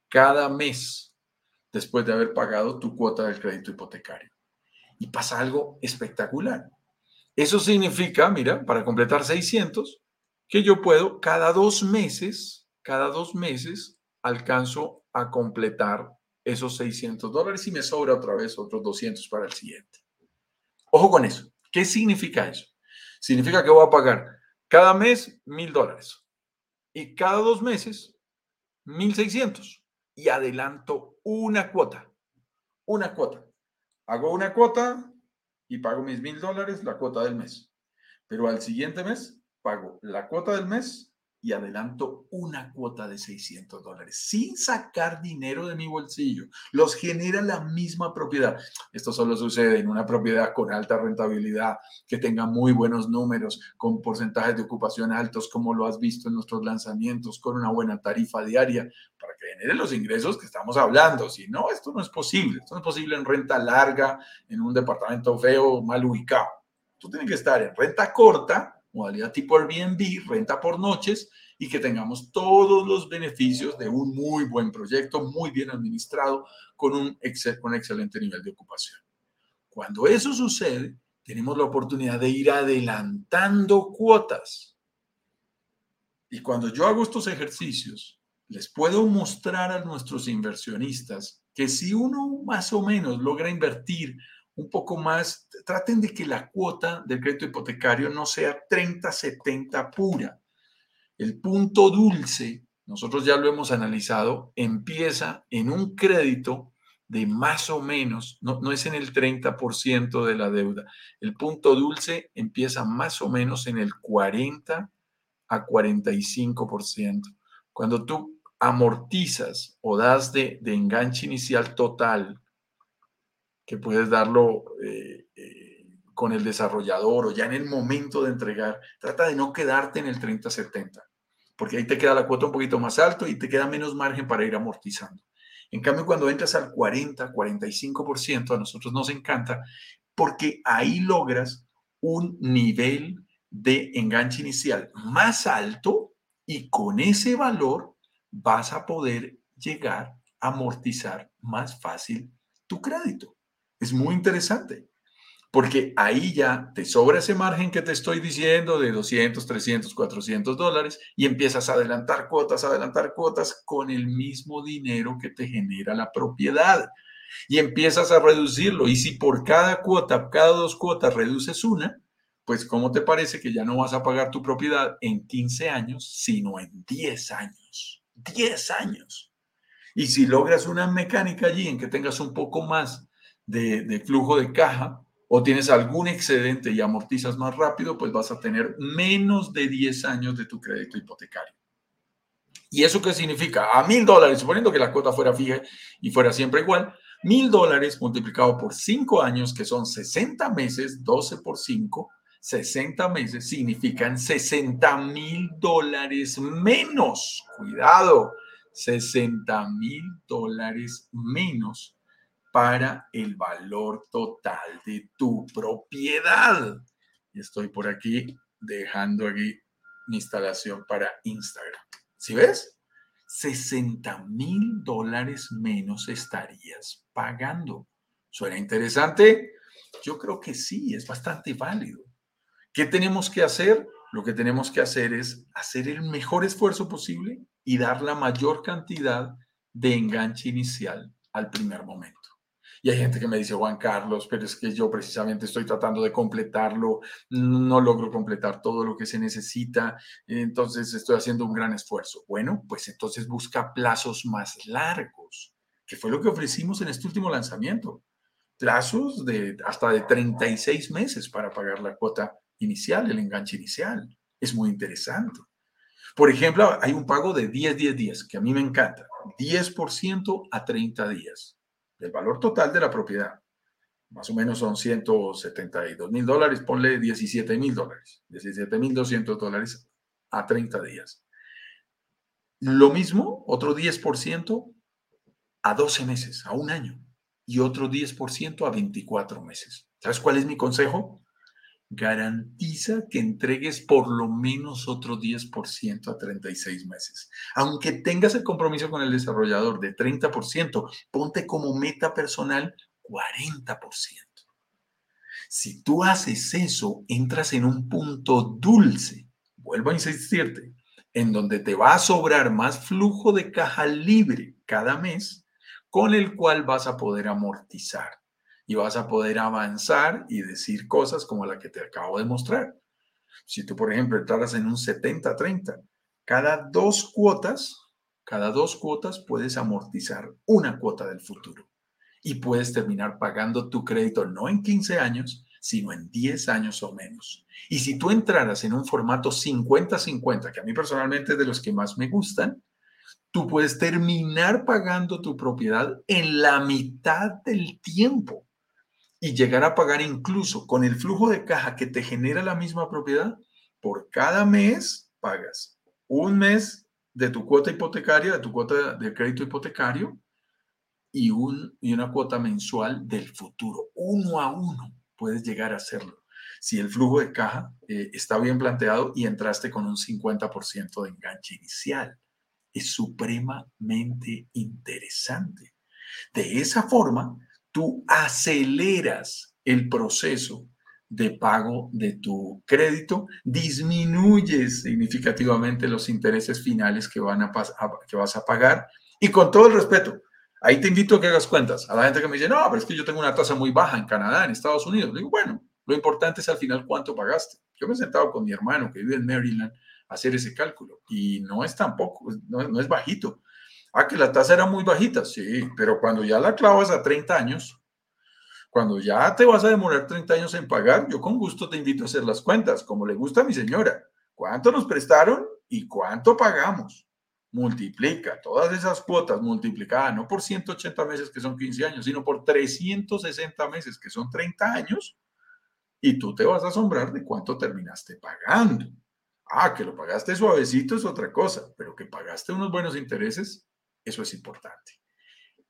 cada mes después de haber pagado tu cuota del crédito hipotecario. Y pasa algo espectacular. Eso significa, mira, para completar 600, que yo puedo cada dos meses, cada dos meses, alcanzo a completar esos 600 dólares y me sobra otra vez otros 200 para el siguiente. Ojo con eso. ¿Qué significa eso? Significa que voy a pagar cada mes mil dólares y cada dos meses mil seiscientos y adelanto una cuota. Una cuota. Hago una cuota y pago mis mil dólares, la cuota del mes. Pero al siguiente mes pago la cuota del mes y adelanto una cuota de 600 dólares sin sacar dinero de mi bolsillo. Los genera la misma propiedad. Esto solo sucede en una propiedad con alta rentabilidad, que tenga muy buenos números, con porcentajes de ocupación altos, como lo has visto en nuestros lanzamientos, con una buena tarifa diaria, para que genere los ingresos que estamos hablando. Si no, esto no es posible. Esto no es posible en renta larga, en un departamento feo, mal ubicado. Tú tienes que estar en renta corta modalidad tipo Airbnb, renta por noches y que tengamos todos los beneficios de un muy buen proyecto, muy bien administrado, con un con excelente nivel de ocupación. Cuando eso sucede, tenemos la oportunidad de ir adelantando cuotas. Y cuando yo hago estos ejercicios, les puedo mostrar a nuestros inversionistas que si uno más o menos logra invertir un poco más, traten de que la cuota del crédito hipotecario no sea 30-70 pura. El punto dulce, nosotros ya lo hemos analizado, empieza en un crédito de más o menos, no, no es en el 30% de la deuda. El punto dulce empieza más o menos en el 40 a 45%. Cuando tú amortizas o das de, de enganche inicial total que puedes darlo eh, eh, con el desarrollador o ya en el momento de entregar. Trata de no quedarte en el 30-70, porque ahí te queda la cuota un poquito más alto y te queda menos margen para ir amortizando. En cambio, cuando entras al 40, 45%, a nosotros nos encanta porque ahí logras un nivel de enganche inicial más alto y con ese valor vas a poder llegar a amortizar más fácil tu crédito. Es muy interesante, porque ahí ya te sobra ese margen que te estoy diciendo de 200, 300, 400 dólares y empiezas a adelantar cuotas, adelantar cuotas con el mismo dinero que te genera la propiedad. Y empiezas a reducirlo. Y si por cada cuota, cada dos cuotas reduces una, pues ¿cómo te parece que ya no vas a pagar tu propiedad en 15 años, sino en 10 años? 10 años. Y si logras una mecánica allí en que tengas un poco más de, flujo de caja o tienes algún excedente y amortizas más rápido, pues vas a tener menos de 10 años de tu crédito hipotecario. ¿Y eso qué significa? A mil dólares, suponiendo que la cuota fuera fija y fuera siempre igual, mil dólares multiplicado por 5 años, que son 60 meses, 12 por 5, 60 meses significan 60 mil dólares menos. Cuidado, 60 mil dólares menos para el valor total de tu propiedad. Estoy por aquí dejando aquí mi instalación para Instagram. ¿Sí ves? 60 mil dólares menos estarías pagando. ¿Suena interesante? Yo creo que sí, es bastante válido. ¿Qué tenemos que hacer? Lo que tenemos que hacer es hacer el mejor esfuerzo posible y dar la mayor cantidad de enganche inicial al primer momento. Y hay gente que me dice, Juan Carlos, pero es que yo precisamente estoy tratando de completarlo, no logro completar todo lo que se necesita, entonces estoy haciendo un gran esfuerzo. Bueno, pues entonces busca plazos más largos, que fue lo que ofrecimos en este último lanzamiento. Plazos de hasta de 36 meses para pagar la cuota inicial, el enganche inicial. Es muy interesante. Por ejemplo, hay un pago de 10, 10 días, que a mí me encanta. 10% a 30 días del valor total de la propiedad. Más o menos son 172 mil dólares, ponle 17 mil dólares, 17 mil 200 dólares a 30 días. Lo mismo, otro 10% a 12 meses, a un año, y otro 10% a 24 meses. ¿Sabes cuál es mi consejo? Garantiza que entregues por lo menos otro 10% a 36 meses. Aunque tengas el compromiso con el desarrollador de 30%, ponte como meta personal 40%. Si tú haces eso, entras en un punto dulce, vuelvo a insistirte, en donde te va a sobrar más flujo de caja libre cada mes con el cual vas a poder amortizar y vas a poder avanzar y decir cosas como la que te acabo de mostrar. Si tú, por ejemplo, entraras en un 70-30, cada dos cuotas, cada dos cuotas puedes amortizar una cuota del futuro y puedes terminar pagando tu crédito no en 15 años, sino en 10 años o menos. Y si tú entraras en un formato 50-50, que a mí personalmente es de los que más me gustan, tú puedes terminar pagando tu propiedad en la mitad del tiempo y llegar a pagar incluso con el flujo de caja que te genera la misma propiedad, por cada mes pagas un mes de tu cuota hipotecaria, de tu cuota de crédito hipotecario y, un, y una cuota mensual del futuro. Uno a uno puedes llegar a hacerlo. Si el flujo de caja eh, está bien planteado y entraste con un 50% de enganche inicial. Es supremamente interesante. De esa forma, tú aceleras el proceso de pago de tu crédito, disminuyes significativamente los intereses finales que, van a, que vas a pagar y con todo el respeto, ahí te invito a que hagas cuentas. A la gente que me dice, no, pero es que yo tengo una tasa muy baja en Canadá, en Estados Unidos. Digo, bueno, lo importante es al final cuánto pagaste. Yo me he sentado con mi hermano que vive en Maryland a hacer ese cálculo y no es tampoco, no, no es bajito. Ah, que la tasa era muy bajita, sí, pero cuando ya la clavas a 30 años, cuando ya te vas a demorar 30 años en pagar, yo con gusto te invito a hacer las cuentas, como le gusta a mi señora. ¿Cuánto nos prestaron y cuánto pagamos? Multiplica todas esas cuotas multiplicadas, no por 180 meses que son 15 años, sino por 360 meses que son 30 años, y tú te vas a asombrar de cuánto terminaste pagando. Ah, que lo pagaste suavecito es otra cosa, pero que pagaste unos buenos intereses, eso es importante.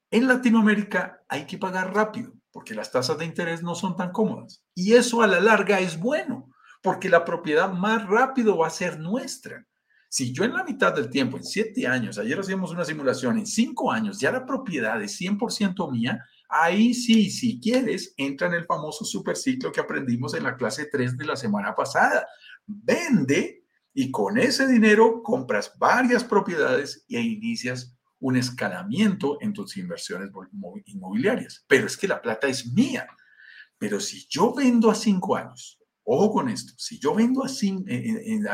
En Latinoamérica hay que pagar rápido porque las tasas de interés no son tan cómodas. Y eso a la larga es bueno, porque la propiedad más rápido va a ser nuestra. Si yo en la mitad del tiempo, en siete años, ayer hacíamos una simulación, en cinco años ya la propiedad es 100% mía, ahí sí, si quieres, entra en el famoso superciclo que aprendimos en la clase 3 de la semana pasada. Vende y con ese dinero compras varias propiedades e inicias un escalamiento en tus inversiones inmobiliarias. Pero es que la plata es mía. Pero si yo vendo a cinco años, ojo con esto, si yo vendo a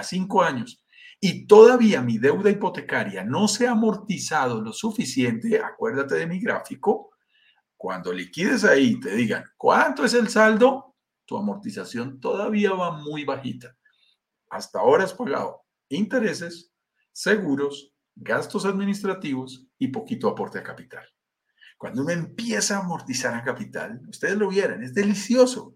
cinco, años y todavía mi deuda hipotecaria no se ha amortizado lo suficiente, acuérdate de mi gráfico, cuando liquides ahí te digan cuánto es el saldo, tu amortización todavía va muy bajita. Hasta ahora has pagado intereses, seguros, gastos administrativos y poquito aporte a capital. Cuando uno empieza a amortizar a capital, ustedes lo vieran, es delicioso,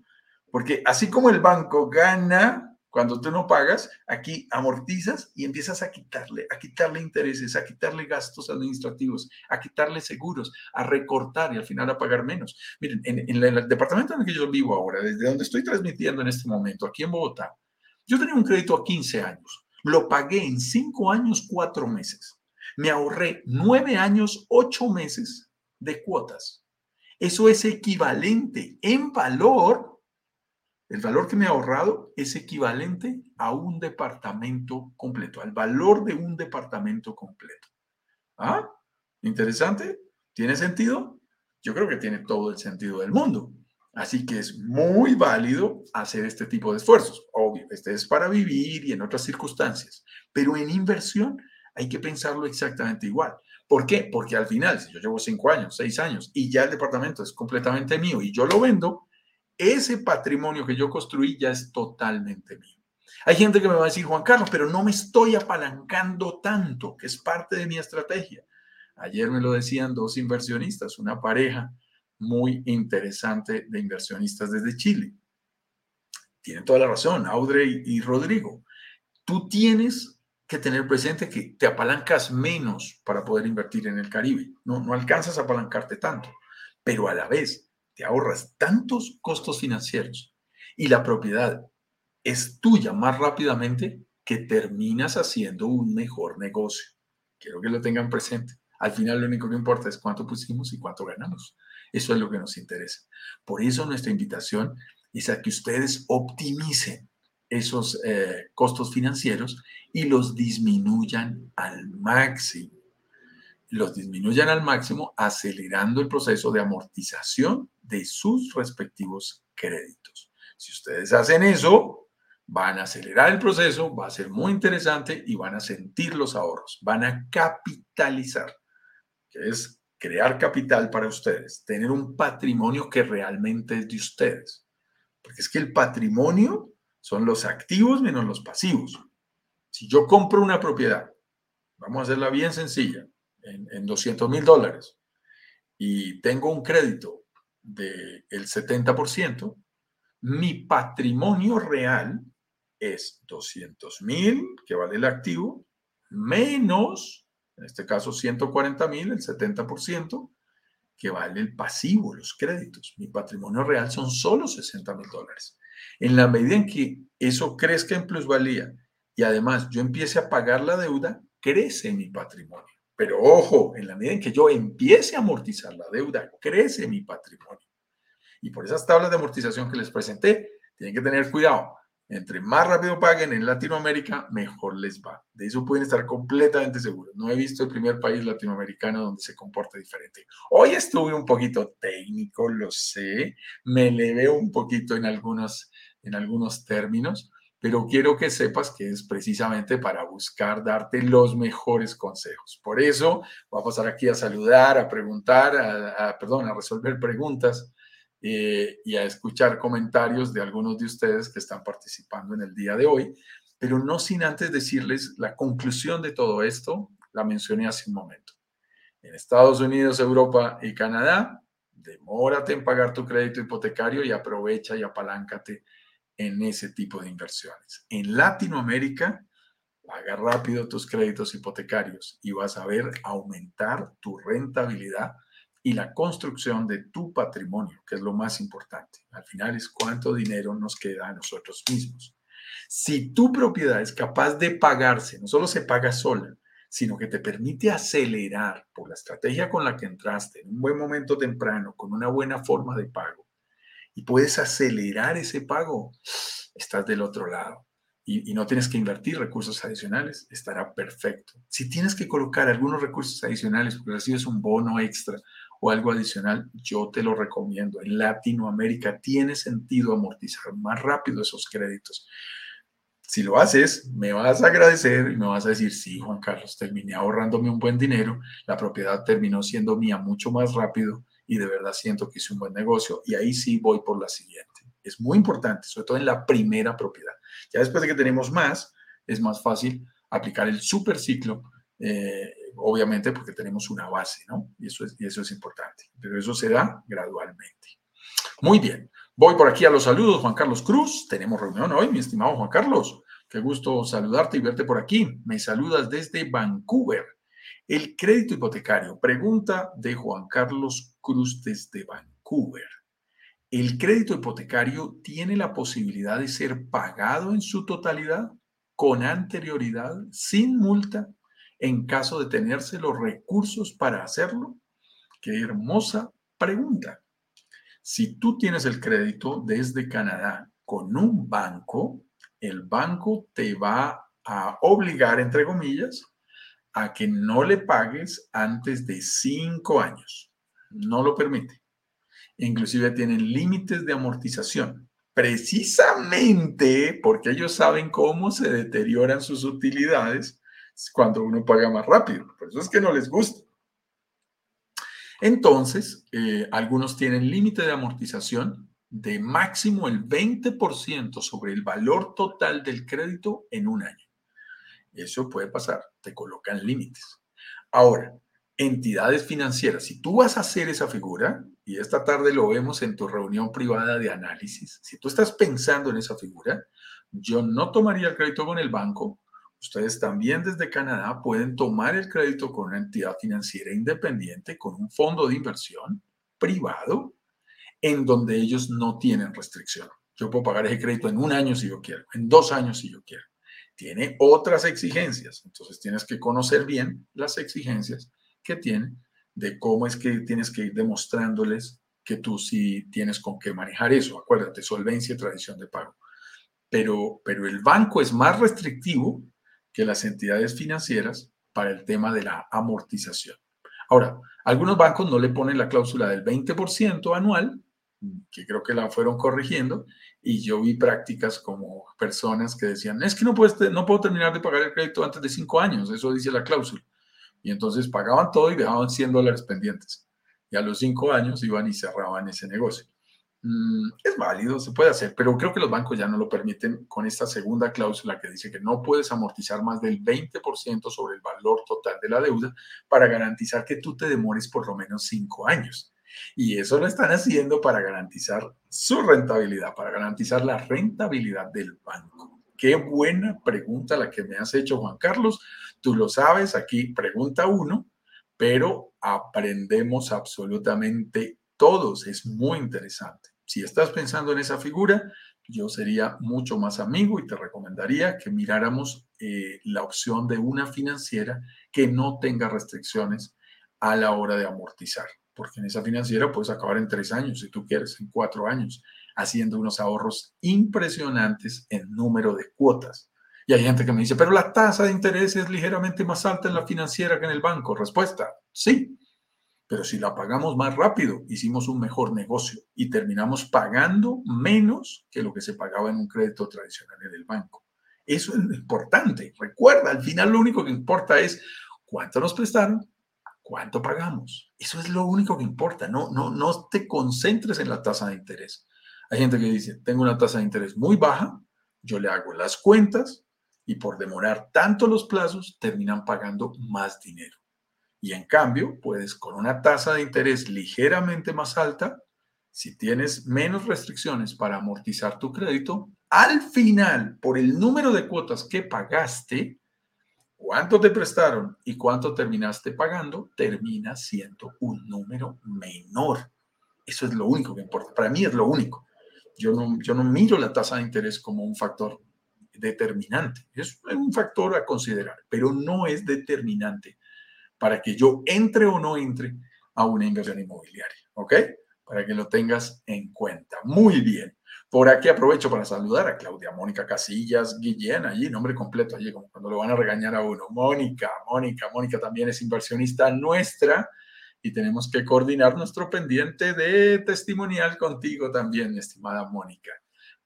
porque así como el banco gana cuando tú no pagas, aquí amortizas y empiezas a quitarle, a quitarle intereses, a quitarle gastos administrativos, a quitarle seguros, a recortar y al final a pagar menos. Miren, en, el departamento en el que yo vivo ahora, desde donde estoy transmitiendo en este momento, aquí en Bogotá, yo tenía un crédito a 15 años lo pagué en cinco años, cuatro meses. Me ahorré nueve años, ocho meses de cuotas. Eso es equivalente en valor. El valor que me he ahorrado es equivalente a un departamento completo, al valor de un departamento completo. ¿Ah? ¿Interesante? ¿Tiene sentido? yo creo que tiene todo el sentido del mundo. Así que es muy válido hacer este tipo de esfuerzos. Obvio, este es para vivir y en otras circunstancias, pero en inversión hay que pensarlo exactamente igual. ¿Por qué? Porque al final, si yo llevo cinco años, seis años y ya el departamento es completamente mío y yo lo vendo, ese patrimonio que yo construí ya es totalmente mío. Hay gente que me va a decir, Juan Carlos, pero no me estoy apalancando tanto, que es parte de mi estrategia. Ayer me lo decían dos inversionistas, una pareja muy interesante de inversionistas desde Chile. Tienen toda la razón, Audrey y Rodrigo. Tú tienes que tener presente que te apalancas menos para poder invertir en el Caribe. No, no alcanzas a apalancarte tanto, pero a la vez te ahorras tantos costos financieros y la propiedad es tuya más rápidamente que terminas haciendo un mejor negocio. Quiero que lo tengan presente. Al final lo único que importa es cuánto pusimos y cuánto ganamos. Eso es lo que nos interesa. Por eso nuestra invitación es a que ustedes optimicen esos eh, costos financieros y los disminuyan al máximo. Los disminuyan al máximo acelerando el proceso de amortización de sus respectivos créditos. Si ustedes hacen eso, van a acelerar el proceso, va a ser muy interesante y van a sentir los ahorros, van a capitalizar, que es crear capital para ustedes, tener un patrimonio que realmente es de ustedes. Porque es que el patrimonio son los activos menos los pasivos. Si yo compro una propiedad, vamos a hacerla bien sencilla, en, en 200 mil dólares, y tengo un crédito del 70%, mi patrimonio real es 200 mil, que vale el activo, menos en este caso 140 mil, el 70%, que vale el pasivo, los créditos. Mi patrimonio real son solo 60 mil dólares. En la medida en que eso crezca en plusvalía y además yo empiece a pagar la deuda, crece mi patrimonio. Pero ojo, en la medida en que yo empiece a amortizar la deuda, crece mi patrimonio. Y por esas tablas de amortización que les presenté, tienen que tener cuidado. Entre más rápido paguen en Latinoamérica, mejor les va. De eso pueden estar completamente seguros. No he visto el primer país latinoamericano donde se comporte diferente. Hoy estuve un poquito técnico, lo sé. Me veo un poquito en algunos, en algunos términos, pero quiero que sepas que es precisamente para buscar darte los mejores consejos. Por eso voy a pasar aquí a saludar, a preguntar, a perdón, a resolver preguntas eh, y a escuchar comentarios de algunos de ustedes que están participando en el día de hoy, pero no sin antes decirles la conclusión de todo esto, la mencioné hace un momento. En Estados Unidos, Europa y Canadá, demórate en pagar tu crédito hipotecario y aprovecha y apaláncate en ese tipo de inversiones. En Latinoamérica, paga rápido tus créditos hipotecarios y vas a ver aumentar tu rentabilidad y la construcción de tu patrimonio, que es lo más importante. Al final es cuánto dinero nos queda a nosotros mismos. Si tu propiedad es capaz de pagarse, no solo se paga sola, sino que te permite acelerar por la estrategia con la que entraste en un buen momento temprano, con una buena forma de pago, y puedes acelerar ese pago, estás del otro lado. Y, no tienes que invertir recursos adicionales, estará perfecto. Si tienes que colocar algunos recursos adicionales porque recibes un bono extra o algo adicional, yo te lo recomiendo. En Latinoamérica tiene sentido amortizar más rápido esos créditos. Si lo haces, me vas a agradecer y me vas a decir, sí, Juan Carlos, terminé ahorrándome un buen dinero, la propiedad terminó siendo mía mucho más rápido y de verdad siento que hice un buen negocio. Y ahí sí voy por la siguiente. Es muy importante, sobre todo en la primera propiedad. Ya después de que tenemos más, es más fácil aplicar el super ciclo eh, obviamente porque tenemos una base, ¿no? Y eso, es, y eso es importante, pero eso se da gradualmente. Muy bien, voy por aquí a los saludos, Juan Carlos Cruz, tenemos reunión hoy, mi estimado Juan Carlos, qué gusto saludarte y verte por aquí. Me saludas desde Vancouver. El crédito hipotecario, pregunta de Juan Carlos Cruz desde Vancouver. ¿El crédito hipotecario tiene la posibilidad de ser pagado en su totalidad con anterioridad, sin multa en caso de tenerse los recursos para hacerlo? Qué hermosa pregunta. Si tú tienes el crédito desde Canadá con un banco, el banco te va a obligar, entre comillas, a que no le pagues antes de cinco años. no lo permite. Inclusive tienen límites de amortización, precisamente porque ellos saben cómo se deterioran sus utilidades cuando uno paga más rápido. Por eso es que no les gusta. Entonces, eh, algunos tienen límite de amortización de máximo el 20% sobre el valor total del crédito en un año. Eso puede pasar, te colocan límites. Ahora, entidades financieras, si tú vas a hacer esa figura, y esta tarde lo vemos en tu reunión privada de análisis, si tú estás pensando en esa figura, yo no tomaría el crédito con el banco. Ustedes también desde Canadá pueden tomar el crédito con una entidad financiera independiente, con un fondo de inversión privado, en donde ellos no tienen restricción. Yo puedo pagar ese crédito en un año si yo quiero, en dos años si yo quiero. Tiene otras exigencias, entonces tienes que conocer bien las exigencias que tiene de cómo es que tienes que ir demostrándoles que tú sí tienes con qué manejar eso. Acuérdate, solvencia y tradición de pago. Pero, pero el banco es más restrictivo que las entidades financieras para el tema de la amortización. Ahora, algunos bancos no le ponen la cláusula del 20% anual, que creo que la fueron corrigiendo, y yo vi prácticas como personas que decían, es que no, puedes, puedo terminar de pagar el crédito antes de cinco años, eso dice la cláusula. Y entonces pagaban todo y dejaban 100 dólares pendientes. Y a los cinco años iban y cerraban ese negocio. Mm, es válido, se puede hacer, pero creo que los bancos ya no lo permiten con esta segunda cláusula que dice que no puedes amortizar más del 20% sobre el valor total de la deuda para garantizar que tú te demores por lo menos cinco años. Y eso lo están haciendo para garantizar su rentabilidad, para garantizar la rentabilidad del banco. Qué buena pregunta la que me has hecho, Juan Carlos. Tú lo sabes, aquí pregunta uno, pero aprendemos absolutamente todos. Es muy interesante. Si estás pensando en esa figura, yo sería mucho más amigo y te recomendaría que miráramos eh, la opción de una financiera que no tenga restricciones a la hora de amortizar porque en esa financiera puedes acabar en tres años, si tú quieres, en cuatro años, haciendo unos ahorros impresionantes en número de cuotas. Y hay gente que me dice, pero la tasa de interés es ligeramente más alta en la financiera que en el banco. Respuesta, sí. Pero si la pagamos más rápido, hicimos un mejor negocio y terminamos pagando menos que lo que se pagaba en un crédito tradicional en el banco. Eso es importante. Recuerda, al final lo único que importa es cuánto nos prestaron ¿Cuánto pagamos? Eso es lo único que importa. No, no, no te concentres en la tasa de interés. Hay gente que dice, tengo una tasa de interés muy baja, yo le hago las cuentas y por demorar tanto los plazos terminan pagando más dinero. Y en cambio, puedes con una tasa de interés ligeramente más alta, si tienes menos restricciones para amortizar tu crédito, al final, por el número de cuotas que pagaste, cuánto te prestaron y cuánto terminaste pagando, termina siendo un número menor. Eso es lo único que importa. Para mí es lo único. Yo no, yo no miro la tasa de interés como un factor determinante. Es un factor a considerar, pero no es determinante para que yo entre o no entre a una inversión inmobiliaria. ¿Ok? Para que lo tengas en cuenta. Muy bien. Por aquí aprovecho para saludar a Claudia Mónica Casillas Guillén, allí, nombre completo, allí, cuando lo van a regañar a uno. Mónica, Mónica, Mónica también es inversionista nuestra y tenemos que coordinar nuestro pendiente de testimonial contigo también, estimada Mónica.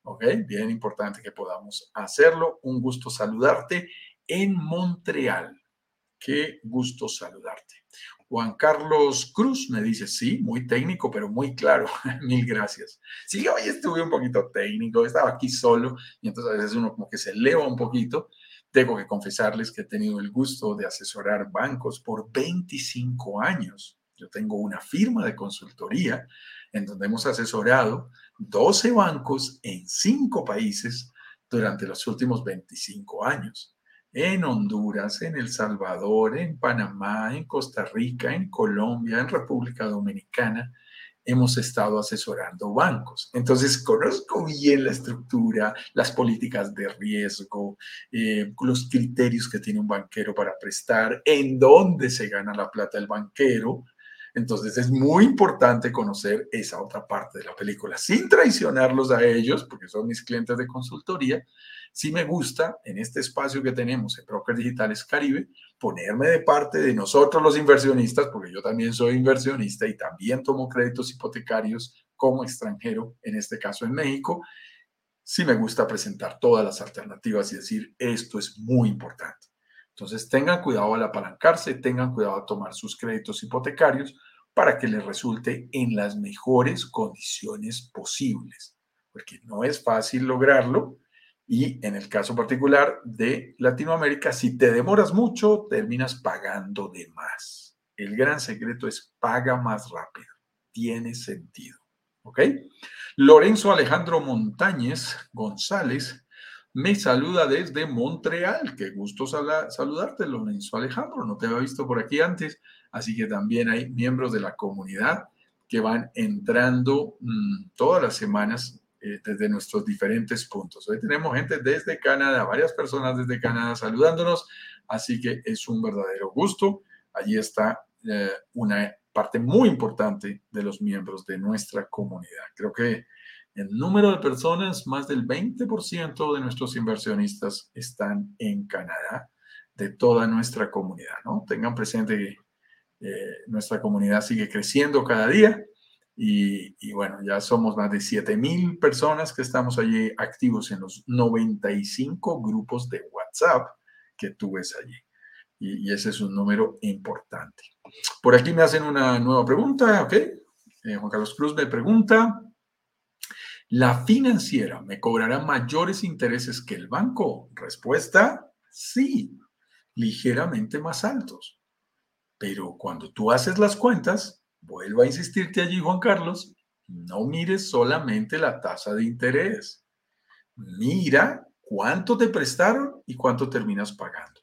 ¿Ok? Bien importante que podamos hacerlo. Un gusto saludarte en Montreal. Qué gusto saludarte. Juan Carlos Cruz me dice, sí, muy técnico, pero muy claro. Mil gracias. Sí, hoy estuve un poquito técnico, estaba aquí solo y entonces a veces uno como que se eleva un poquito. Tengo que confesarles que he tenido el gusto de asesorar bancos por 25 años. Yo tengo una firma de consultoría en donde hemos asesorado 12 bancos en 5 países durante los últimos 25 años en Honduras, en El Salvador, en Panamá, en Costa Rica, en Colombia, en República Dominicana, hemos estado asesorando bancos. Entonces, conozco bien la estructura, las políticas de riesgo, eh, los criterios que tiene un banquero para prestar, en dónde se gana la plata el banquero, Entonces es muy importante conocer esa otra parte de la película, sin traicionarlos a ellos, porque son mis clientes de consultoría. Sí me gusta en este espacio que tenemos en Brokers Digitales Caribe ponerme de parte de nosotros los inversionistas, porque yo también soy inversionista y también tomo créditos hipotecarios como extranjero, en este caso en México. Sí me gusta presentar todas las alternativas y decir, esto es muy importante. Entonces, tengan cuidado al apalancarse, tengan cuidado a tomar sus créditos hipotecarios para que les resulte en las mejores condiciones posibles, porque no es fácil lograrlo. Y en el caso particular de Latinoamérica, si te demoras mucho, terminas pagando de más. El gran secreto es paga más rápido. Tiene sentido. ¿Ok? Lorenzo Alejandro Montañez González me saluda desde Montreal. Qué gusto saludarte, Lorenzo Alejandro. No te había visto por aquí antes, así que también hay miembros de la comunidad que van entrando mm, todas las semanas eh, desde nuestros diferentes puntos. Hoy tenemos gente desde Canadá, varias personas desde Canadá saludándonos, así que es un verdadero gusto. Allí está eh, una parte muy importante de los miembros de nuestra comunidad. Creo que el número de personas, más del 20% de nuestros inversionistas están en Canadá, de toda nuestra comunidad, ¿no? Tengan presente que eh, nuestra comunidad sigue creciendo cada día y, bueno, ya somos más de 7 mil personas que estamos allí activos en los 95 grupos de WhatsApp que tú ves allí. Y, y ese es un número importante. Por aquí me hacen una nueva pregunta, ¿ok? Eh, Juan Carlos Cruz me pregunta, ¿La financiera me cobrará mayores intereses que el banco? Respuesta, sí, ligeramente más altos. Pero cuando tú haces las cuentas, vuelvo a insistirte allí, Juan Carlos, no mires solamente la tasa de interés. Mira cuánto te prestaron y cuánto terminas pagando.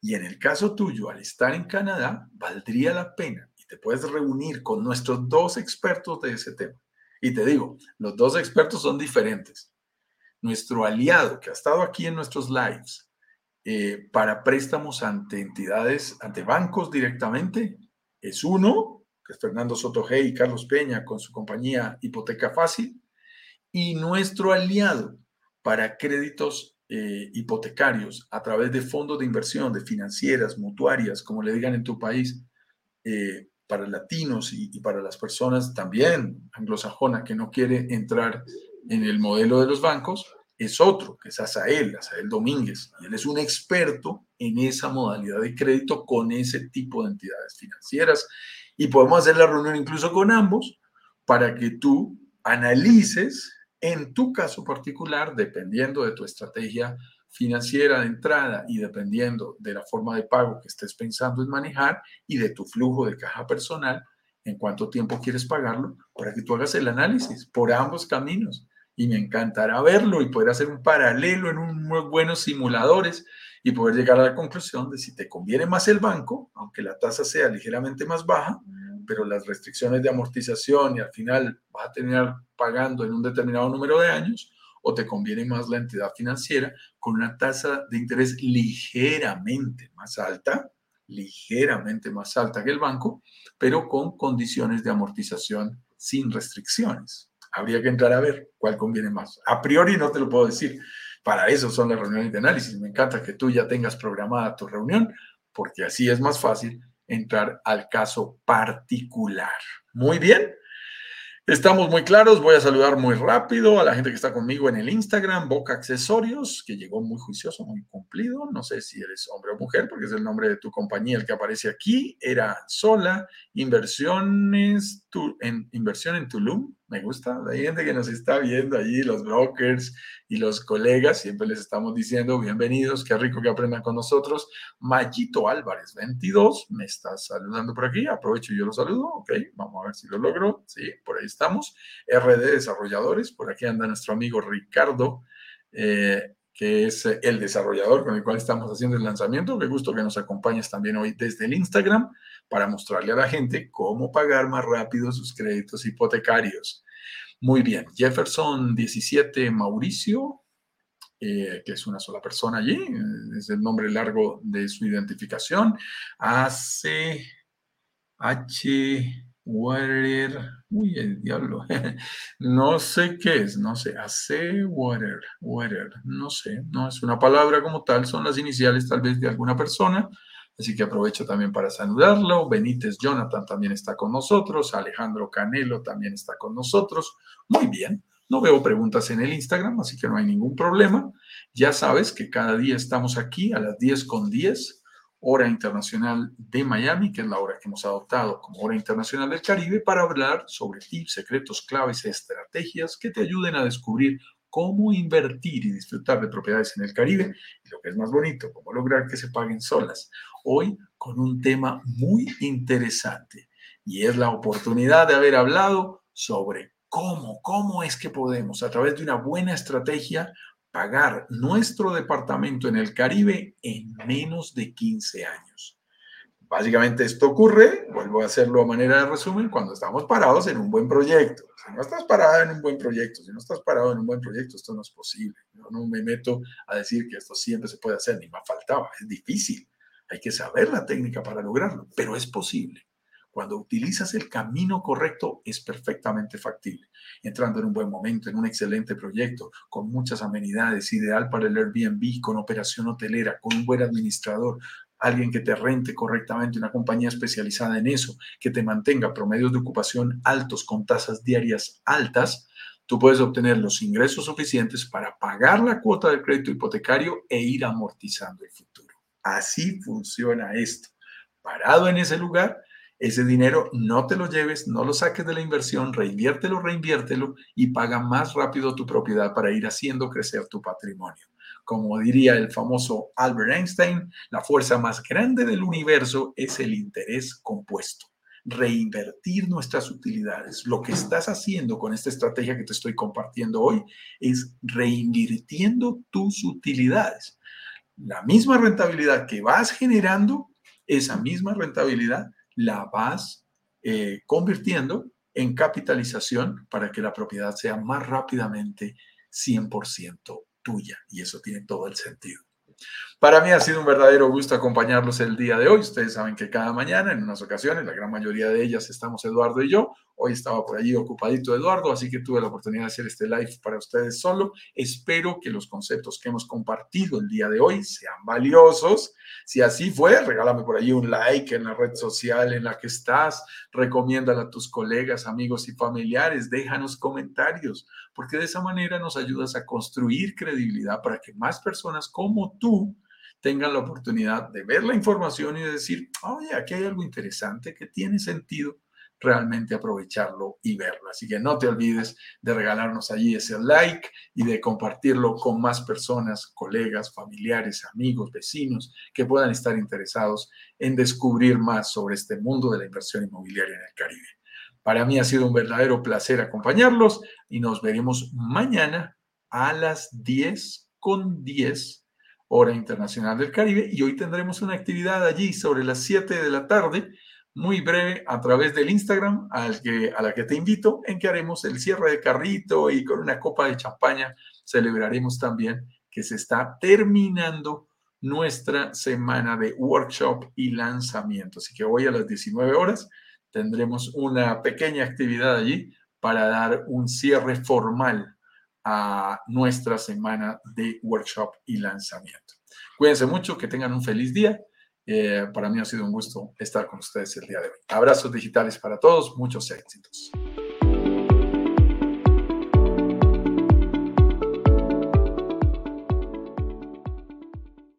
Y en el caso tuyo, al estar en Canadá, valdría la pena y te puedes reunir con nuestros dos expertos de ese tema y te digo, los dos expertos son diferentes. Nuestro aliado que ha estado aquí en nuestros lives eh, para préstamos ante entidades, ante bancos directamente, es uno, que es Fernando Soto y Carlos Peña con su compañía Hipoteca Fácil, y nuestro aliado para créditos eh, hipotecarios a través de fondos de inversión, de financieras, mutuarias, como le digan en tu país, eh, para latinos y, para las personas también anglosajona que no quiere entrar en el modelo de los bancos, es otro, que es Asael, Asael Domínguez. Y él es un experto en esa modalidad de crédito con ese tipo de entidades financieras. Y podemos hacer la reunión incluso con ambos para que tú analices en tu caso particular, dependiendo de tu estrategia financiera de entrada y dependiendo de la forma de pago que estés pensando en manejar y de tu flujo de caja personal, en cuánto tiempo quieres pagarlo, para que tú hagas el análisis por ambos caminos. Y me encantará verlo y poder hacer un paralelo en unos buenos simuladores y poder llegar a la conclusión de si te conviene más el banco, aunque la tasa sea ligeramente más baja, pero las restricciones de amortización y al final vas a terminar pagando en un determinado número de años, o te conviene más la entidad financiera con una tasa de interés ligeramente más alta, ligeramente más alta que el banco, pero con condiciones de amortización sin restricciones. Habría que entrar a ver cuál conviene más. A priori no te lo puedo decir. Para eso son las reuniones de análisis. Me encanta que tú ya tengas programada tu reunión, porque así es más fácil entrar al caso particular. Muy bien. Estamos muy claros, voy a saludar muy rápido a la gente que está conmigo en el Instagram, Boca Accesorios, que llegó muy juicioso, muy cumplido. No sé si eres hombre o mujer, porque es el nombre de tu compañía el que aparece aquí. Era Sola, Inversiones, en, Inversión en Tulum, me gusta. Hay gente que nos está viendo allí, los brokers y los colegas, siempre les estamos diciendo bienvenidos, qué rico que aprendan con nosotros. Mayito Álvarez, 22, me está saludando por aquí, aprovecho y yo lo saludo, ok, vamos a ver si lo logro, sí, por ahí estamos. RD Desarrolladores, por aquí anda nuestro amigo Ricardo. Eh, que es el desarrollador con el cual estamos haciendo el lanzamiento. Qué gusto que nos acompañes también hoy desde el Instagram para mostrarle a la gente cómo pagar más rápido sus créditos hipotecarios. Muy bien, Jefferson 17 Mauricio, eh, que es una sola persona allí, es el nombre largo de su identificación. Hace H, Water. Uy, el diablo. No sé qué es, no sé. Hace water, water. No sé, no es una palabra como tal, son las iniciales tal vez de alguna persona. Así que aprovecho también para saludarlo. Benítez Jonathan también está con nosotros. Alejandro Canelo también está con nosotros. Muy bien. No veo preguntas en el Instagram, así que no hay ningún problema. Ya sabes que cada día estamos aquí a las 10 con 10 hora internacional de Miami, que es la hora que hemos adoptado como hora internacional del Caribe, para hablar sobre tips, secretos, claves estrategias que te ayuden a descubrir cómo invertir y disfrutar de propiedades en el Caribe y lo que es más bonito, cómo lograr que se paguen solas. Hoy con un tema muy interesante y es la oportunidad de haber hablado sobre cómo, cómo es que podemos a través de una buena estrategia pagar nuestro departamento en el Caribe en menos de 15 años. Básicamente esto ocurre, vuelvo a hacerlo a manera de resumen, cuando estamos parados en un buen proyecto. Si no estás parado en un buen proyecto, si no estás parado en un buen proyecto, esto no es posible. Yo no me meto a decir que esto siempre se puede hacer, ni más faltaba, es difícil. Hay que saber la técnica para lograrlo, pero es posible. Cuando utilizas el camino correcto es perfectamente factible. Entrando en un buen momento, en un excelente proyecto, con muchas amenidades, ideal para el Airbnb, con operación hotelera, con un buen administrador, alguien que te rente correctamente, una compañía especializada en eso, que te mantenga promedios de ocupación altos con tasas diarias altas, tú puedes obtener los ingresos suficientes para pagar la cuota del crédito hipotecario e ir amortizando el futuro. Así funciona esto. Parado en ese lugar, ese dinero no te lo lleves, no lo saques de la inversión, reinviértelo, reinviértelo y paga más rápido tu propiedad para ir haciendo crecer tu patrimonio. Como diría el famoso Albert Einstein, la fuerza más grande del universo es el interés compuesto. Reinvertir nuestras utilidades. Lo que estás haciendo con esta estrategia que te estoy compartiendo hoy es reinvirtiendo tus utilidades. La misma rentabilidad que vas generando, esa misma rentabilidad la vas eh, convirtiendo en capitalización para que la propiedad sea más rápidamente 100% tuya. Y eso tiene todo el sentido. Para mí ha sido un verdadero gusto acompañarlos el día de hoy. Ustedes saben que cada mañana, en unas ocasiones, la gran mayoría de ellas estamos Eduardo y yo. Hoy estaba por allí ocupadito Eduardo, así que tuve la oportunidad de hacer este live para ustedes solo. Espero que los conceptos que hemos compartido el día de hoy sean valiosos. Si así fue, regálame por allí un like en la red social en la que estás. Recomiéndala a tus colegas, amigos y familiares. Déjanos comentarios, porque de esa manera nos ayudas a construir credibilidad para que más personas como tú tengan la oportunidad de ver la información y de decir, oye, aquí hay algo interesante que tiene sentido realmente aprovecharlo y verlo. Así que no te olvides de regalarnos allí ese like y de compartirlo con más personas, colegas, familiares, amigos, vecinos que puedan estar interesados en descubrir más sobre este mundo de la inversión inmobiliaria en el Caribe. Para mí ha sido un verdadero placer acompañarlos y nos veremos mañana a las 10 con 10 hora internacional del Caribe y hoy tendremos una actividad allí sobre las 7 de la tarde muy breve a través del Instagram al que, a la que te invito en que haremos el cierre de carrito y con una copa de champaña celebraremos también que se está terminando nuestra semana de workshop y lanzamiento. Así que hoy a las 19 horas tendremos una pequeña actividad allí para dar un cierre formal a nuestra semana de workshop y lanzamiento. Cuídense mucho, que tengan un feliz día eh, para mí ha sido un gusto estar con ustedes el día de hoy. Abrazos digitales para todos, muchos éxitos.